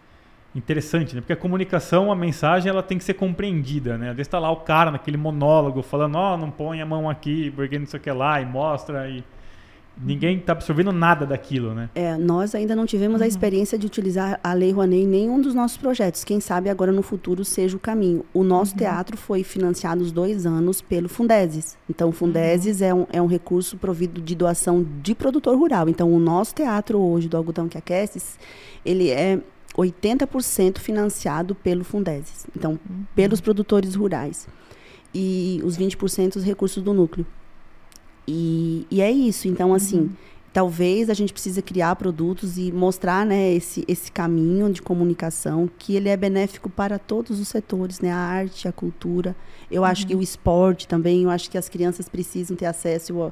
interessante, né? Porque a comunicação, a mensagem, ela tem que ser compreendida, né? Às vezes está lá o cara naquele monólogo falando, ó, oh, não põe a mão aqui, porque não sei o que lá, e mostra, e ninguém está absorvendo nada daquilo, né? É, nós ainda não tivemos uhum. a experiência de utilizar a Lei Rouanet em nenhum dos nossos projetos. Quem sabe agora no futuro seja o caminho. O nosso uhum. teatro foi financiado os dois anos pelo Fundeses. Então, o Fundeses uhum. é, um, é um recurso provido de doação de produtor rural. Então, o nosso teatro hoje, do Algodão que Aquece, ele é 80% financiado pelo Fundeses. Então, uhum. pelos produtores rurais. E os 20% os recursos do núcleo. E, e é isso. Então, assim, uhum. Talvez a gente precise criar produtos e mostrar né, esse, esse caminho de comunicação que ele é benéfico para todos os setores, né? A arte, a cultura. Eu uhum. acho que o esporte também, eu acho que as crianças precisam ter acesso.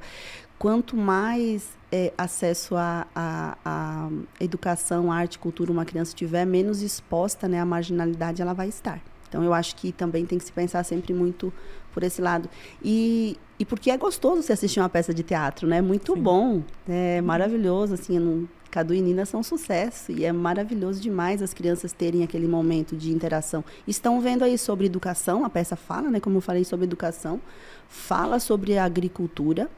Quanto mais é, acesso à a, a, a, educação, arte, cultura uma criança tiver, menos exposta né, à marginalidade ela vai estar. Então, eu acho que também tem que se pensar sempre muito por esse lado. E, e porque é gostoso você assistir uma peça de teatro, né? Muito Sim. bom, é maravilhoso, assim, não, Cadu e Nina são um sucesso e é maravilhoso demais as crianças terem aquele momento de interação. Estão vendo aí sobre educação, a peça fala, né, como eu falei sobre educação, fala sobre agricultura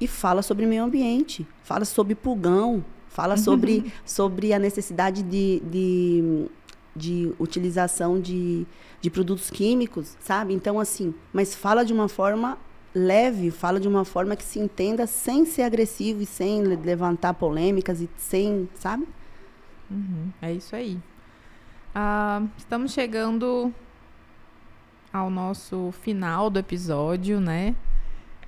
e fala sobre meio ambiente, fala sobre pulgão, fala sobre, uhum. sobre a necessidade de, de, de utilização de, de produtos químicos, sabe? Então, assim, mas fala de uma forma leve, fala de uma forma que se entenda sem ser agressivo e sem levantar polêmicas e sem, sabe? Uhum, é isso aí. Ah, estamos chegando ao nosso final do episódio, né?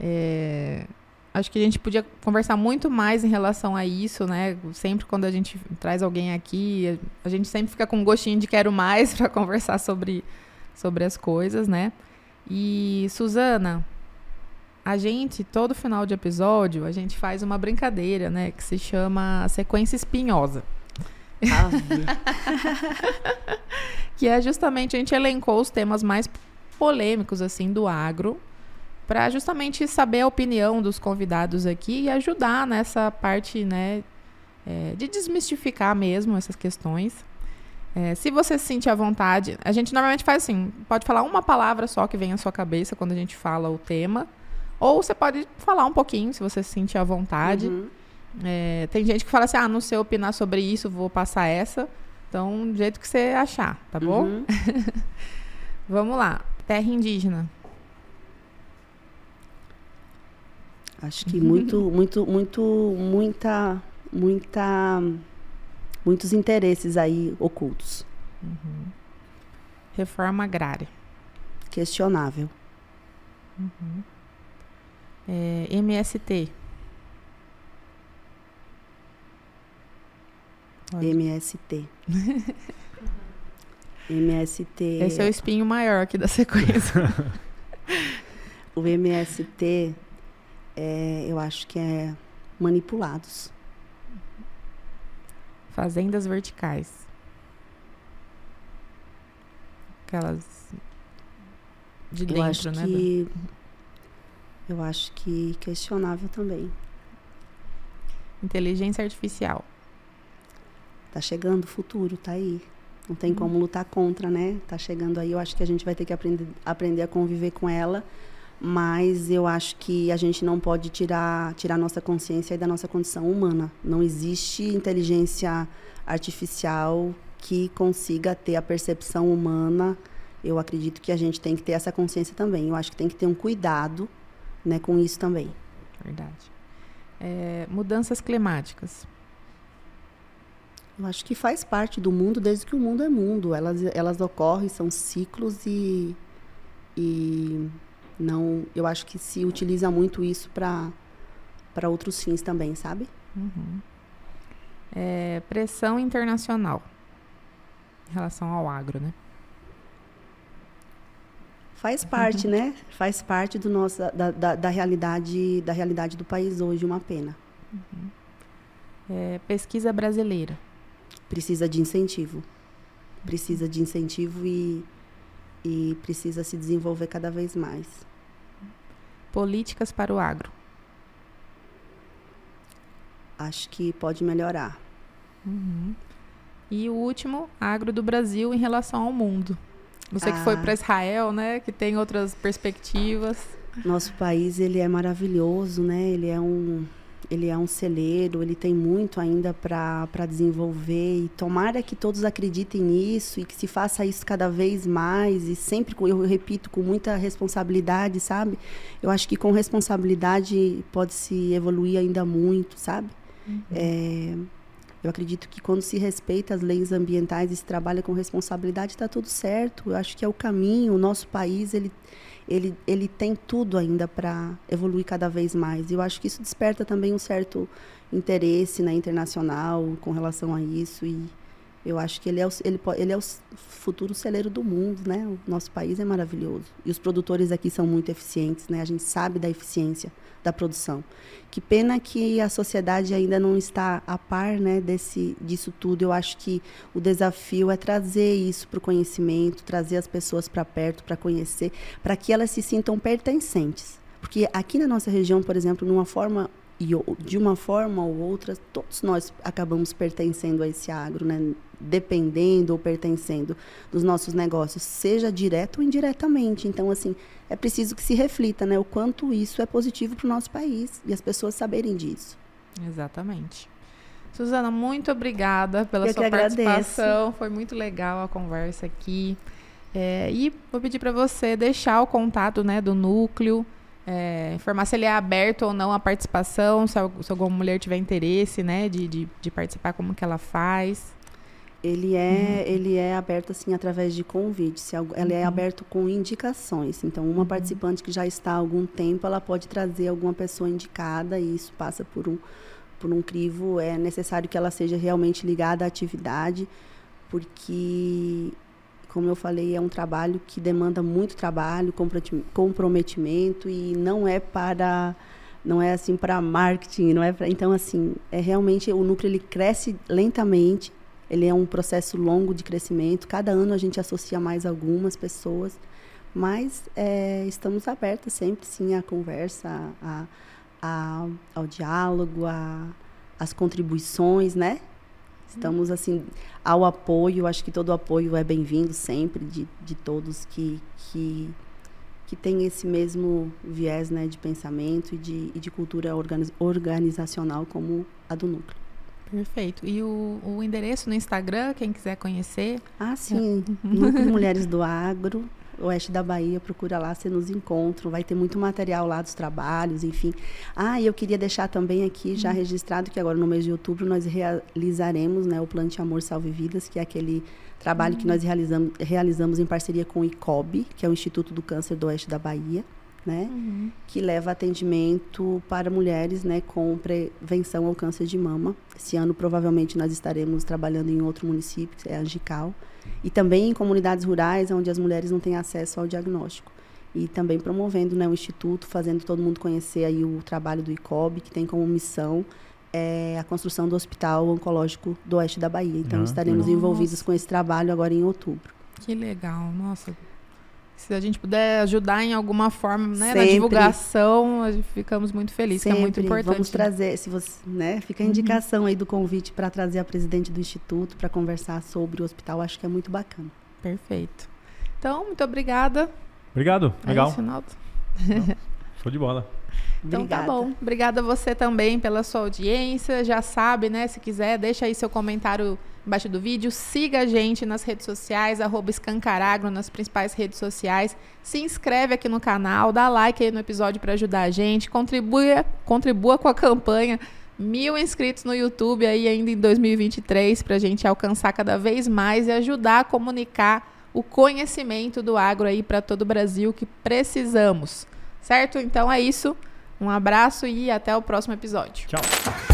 É, acho que a gente podia conversar muito mais em relação a isso, né? Sempre quando a gente traz alguém aqui, a gente sempre fica com um gostinho de quero mais para conversar sobre, sobre as coisas, né? E Suzana, a gente, todo final de episódio, a gente faz uma brincadeira, né? Que se chama sequência espinhosa. que é justamente, a gente elencou os temas mais polêmicos, assim, do agro, para justamente saber a opinião dos convidados aqui e ajudar nessa parte, né? É, de desmistificar mesmo essas questões. É, se você se sentir à vontade, a gente normalmente faz assim: pode falar uma palavra só que vem à sua cabeça quando a gente fala o tema. Ou você pode falar um pouquinho, se você se sentir à vontade. Uhum. É, tem gente que fala assim, ah, não sei opinar sobre isso, vou passar essa. Então, do jeito que você achar, tá bom? Uhum. Vamos lá. Terra indígena. Acho que muito, muito, muito, muita, muita, muitos interesses aí ocultos. Uhum. Reforma agrária. Questionável. Uhum. É, MST. MST. MST. Esse é o espinho maior aqui da sequência. o MST, é, eu acho que é manipulados. Fazendas verticais. Aquelas de dentro, eu acho né? Que eu acho que questionável também. Inteligência artificial. Tá chegando o futuro, tá aí. Não tem hum. como lutar contra, né? Tá chegando aí. Eu acho que a gente vai ter que aprender, aprender a conviver com ela. Mas eu acho que a gente não pode tirar, tirar nossa consciência da nossa condição humana. Não existe inteligência artificial que consiga ter a percepção humana. Eu acredito que a gente tem que ter essa consciência também. Eu acho que tem que ter um cuidado né, com isso também. Verdade. É, mudanças climáticas. Eu acho que faz parte do mundo desde que o mundo é mundo. Elas, elas ocorrem, são ciclos e, e não. Eu acho que se utiliza muito isso para para outros fins também, sabe? Uhum. É, pressão internacional em relação ao agro, né? Faz parte, né? Faz parte do nosso, da, da, da, realidade da realidade do país hoje, uma pena. Uhum. É, pesquisa brasileira. Precisa de incentivo. Precisa de incentivo e, e precisa se desenvolver cada vez mais. Políticas para o agro acho que pode melhorar. Uhum. E o último, agro do Brasil em relação ao mundo. Você ah. que foi ah. para Israel, né, que tem outras perspectivas. Nosso país ele é maravilhoso, né? Ele é um ele é um celeiro, ele tem muito ainda para desenvolver e tomara que todos acreditem nisso e que se faça isso cada vez mais e sempre, eu repito, com muita responsabilidade, sabe? Eu acho que com responsabilidade pode se evoluir ainda muito, sabe? Uhum. É, eu acredito que quando se respeita as leis ambientais e se trabalha com responsabilidade, está tudo certo. Eu acho que é o caminho. O nosso país ele, ele, ele tem tudo ainda para evoluir cada vez mais. E eu acho que isso desperta também um certo interesse na internacional com relação a isso. E eu acho que ele é, o, ele, ele é o futuro celeiro do mundo, né? O nosso país é maravilhoso. E os produtores aqui são muito eficientes, né? A gente sabe da eficiência da produção. Que pena que a sociedade ainda não está a par né, desse, disso tudo. Eu acho que o desafio é trazer isso para o conhecimento, trazer as pessoas para perto, para conhecer, para que elas se sintam pertencentes. Porque aqui na nossa região, por exemplo, numa forma de uma forma ou outra, todos nós acabamos pertencendo a esse agro, né? Dependendo ou pertencendo dos nossos negócios, seja direto ou indiretamente. Então, assim, é preciso que se reflita né? o quanto isso é positivo para o nosso país e as pessoas saberem disso. Exatamente. Suzana, muito obrigada pela Eu sua participação. Foi muito legal a conversa aqui. É, e vou pedir para você deixar o contato né, do núcleo, é, informar se ele é aberto ou não à participação, se, se alguma mulher tiver interesse, né, de, de, de, participar, como que ela faz. Ele é, uhum. ele é aberto assim através de convite. Se, ele é uhum. aberto com indicações. Então, uma uhum. participante que já está há algum tempo, ela pode trazer alguma pessoa indicada e isso passa por um, por um crivo. É necessário que ela seja realmente ligada à atividade, porque como eu falei, é um trabalho que demanda muito trabalho, comprometimento e não é para não é assim para marketing, não é pra, então assim, é realmente o núcleo ele cresce lentamente, ele é um processo longo de crescimento. Cada ano a gente associa mais algumas pessoas, mas é, estamos abertos sempre sim à conversa, a, a, ao diálogo, às contribuições, né? Estamos, assim, ao apoio, acho que todo apoio é bem-vindo sempre de, de todos que, que, que têm esse mesmo viés né, de pensamento e de, e de cultura organiz, organizacional como a do núcleo. Perfeito. E o, o endereço no Instagram, quem quiser conhecer? Ah, sim. Núcleo Mulheres do Agro oeste da Bahia, procura lá, você nos encontra, vai ter muito material lá dos trabalhos, enfim. Ah, e eu queria deixar também aqui já uhum. registrado que agora no mês de outubro nós realizaremos né, o Plante Amor Salve Vidas, que é aquele trabalho uhum. que nós realizamos, realizamos em parceria com o ICOB, que é o Instituto do Câncer do Oeste da Bahia. Né, uhum. que leva atendimento para mulheres né, com prevenção ao câncer de mama. Esse ano, provavelmente, nós estaremos trabalhando em outro município, que é Angical e também em comunidades rurais onde as mulheres não têm acesso ao diagnóstico. E também promovendo né, o Instituto, fazendo todo mundo conhecer aí o trabalho do ICOB, que tem como missão é, a construção do Hospital Oncológico do Oeste da Bahia. Então, ah, estaremos envolvidos com esse trabalho agora em outubro. Que legal, nossa, se a gente puder ajudar em alguma forma, né, na divulgação, ficamos muito felizes, Sempre. que é muito importante. Vamos trazer, se você, né, fica a indicação uhum. aí do convite para trazer a presidente do instituto para conversar sobre o hospital, acho que é muito bacana. Perfeito. Então, muito obrigada. Obrigado, é legal. É isso, Show de bola. Então Obrigada. tá bom. Obrigada a você também pela sua audiência. Já sabe, né? Se quiser, deixa aí seu comentário embaixo do vídeo. Siga a gente nas redes sociais, arroba escancaragro nas principais redes sociais. Se inscreve aqui no canal, dá like aí no episódio para ajudar a gente. Contribua, contribua com a campanha. Mil inscritos no YouTube aí ainda em 2023 para a gente alcançar cada vez mais e ajudar a comunicar o conhecimento do agro aí para todo o Brasil que precisamos. Certo? Então é isso. Um abraço e até o próximo episódio. Tchau.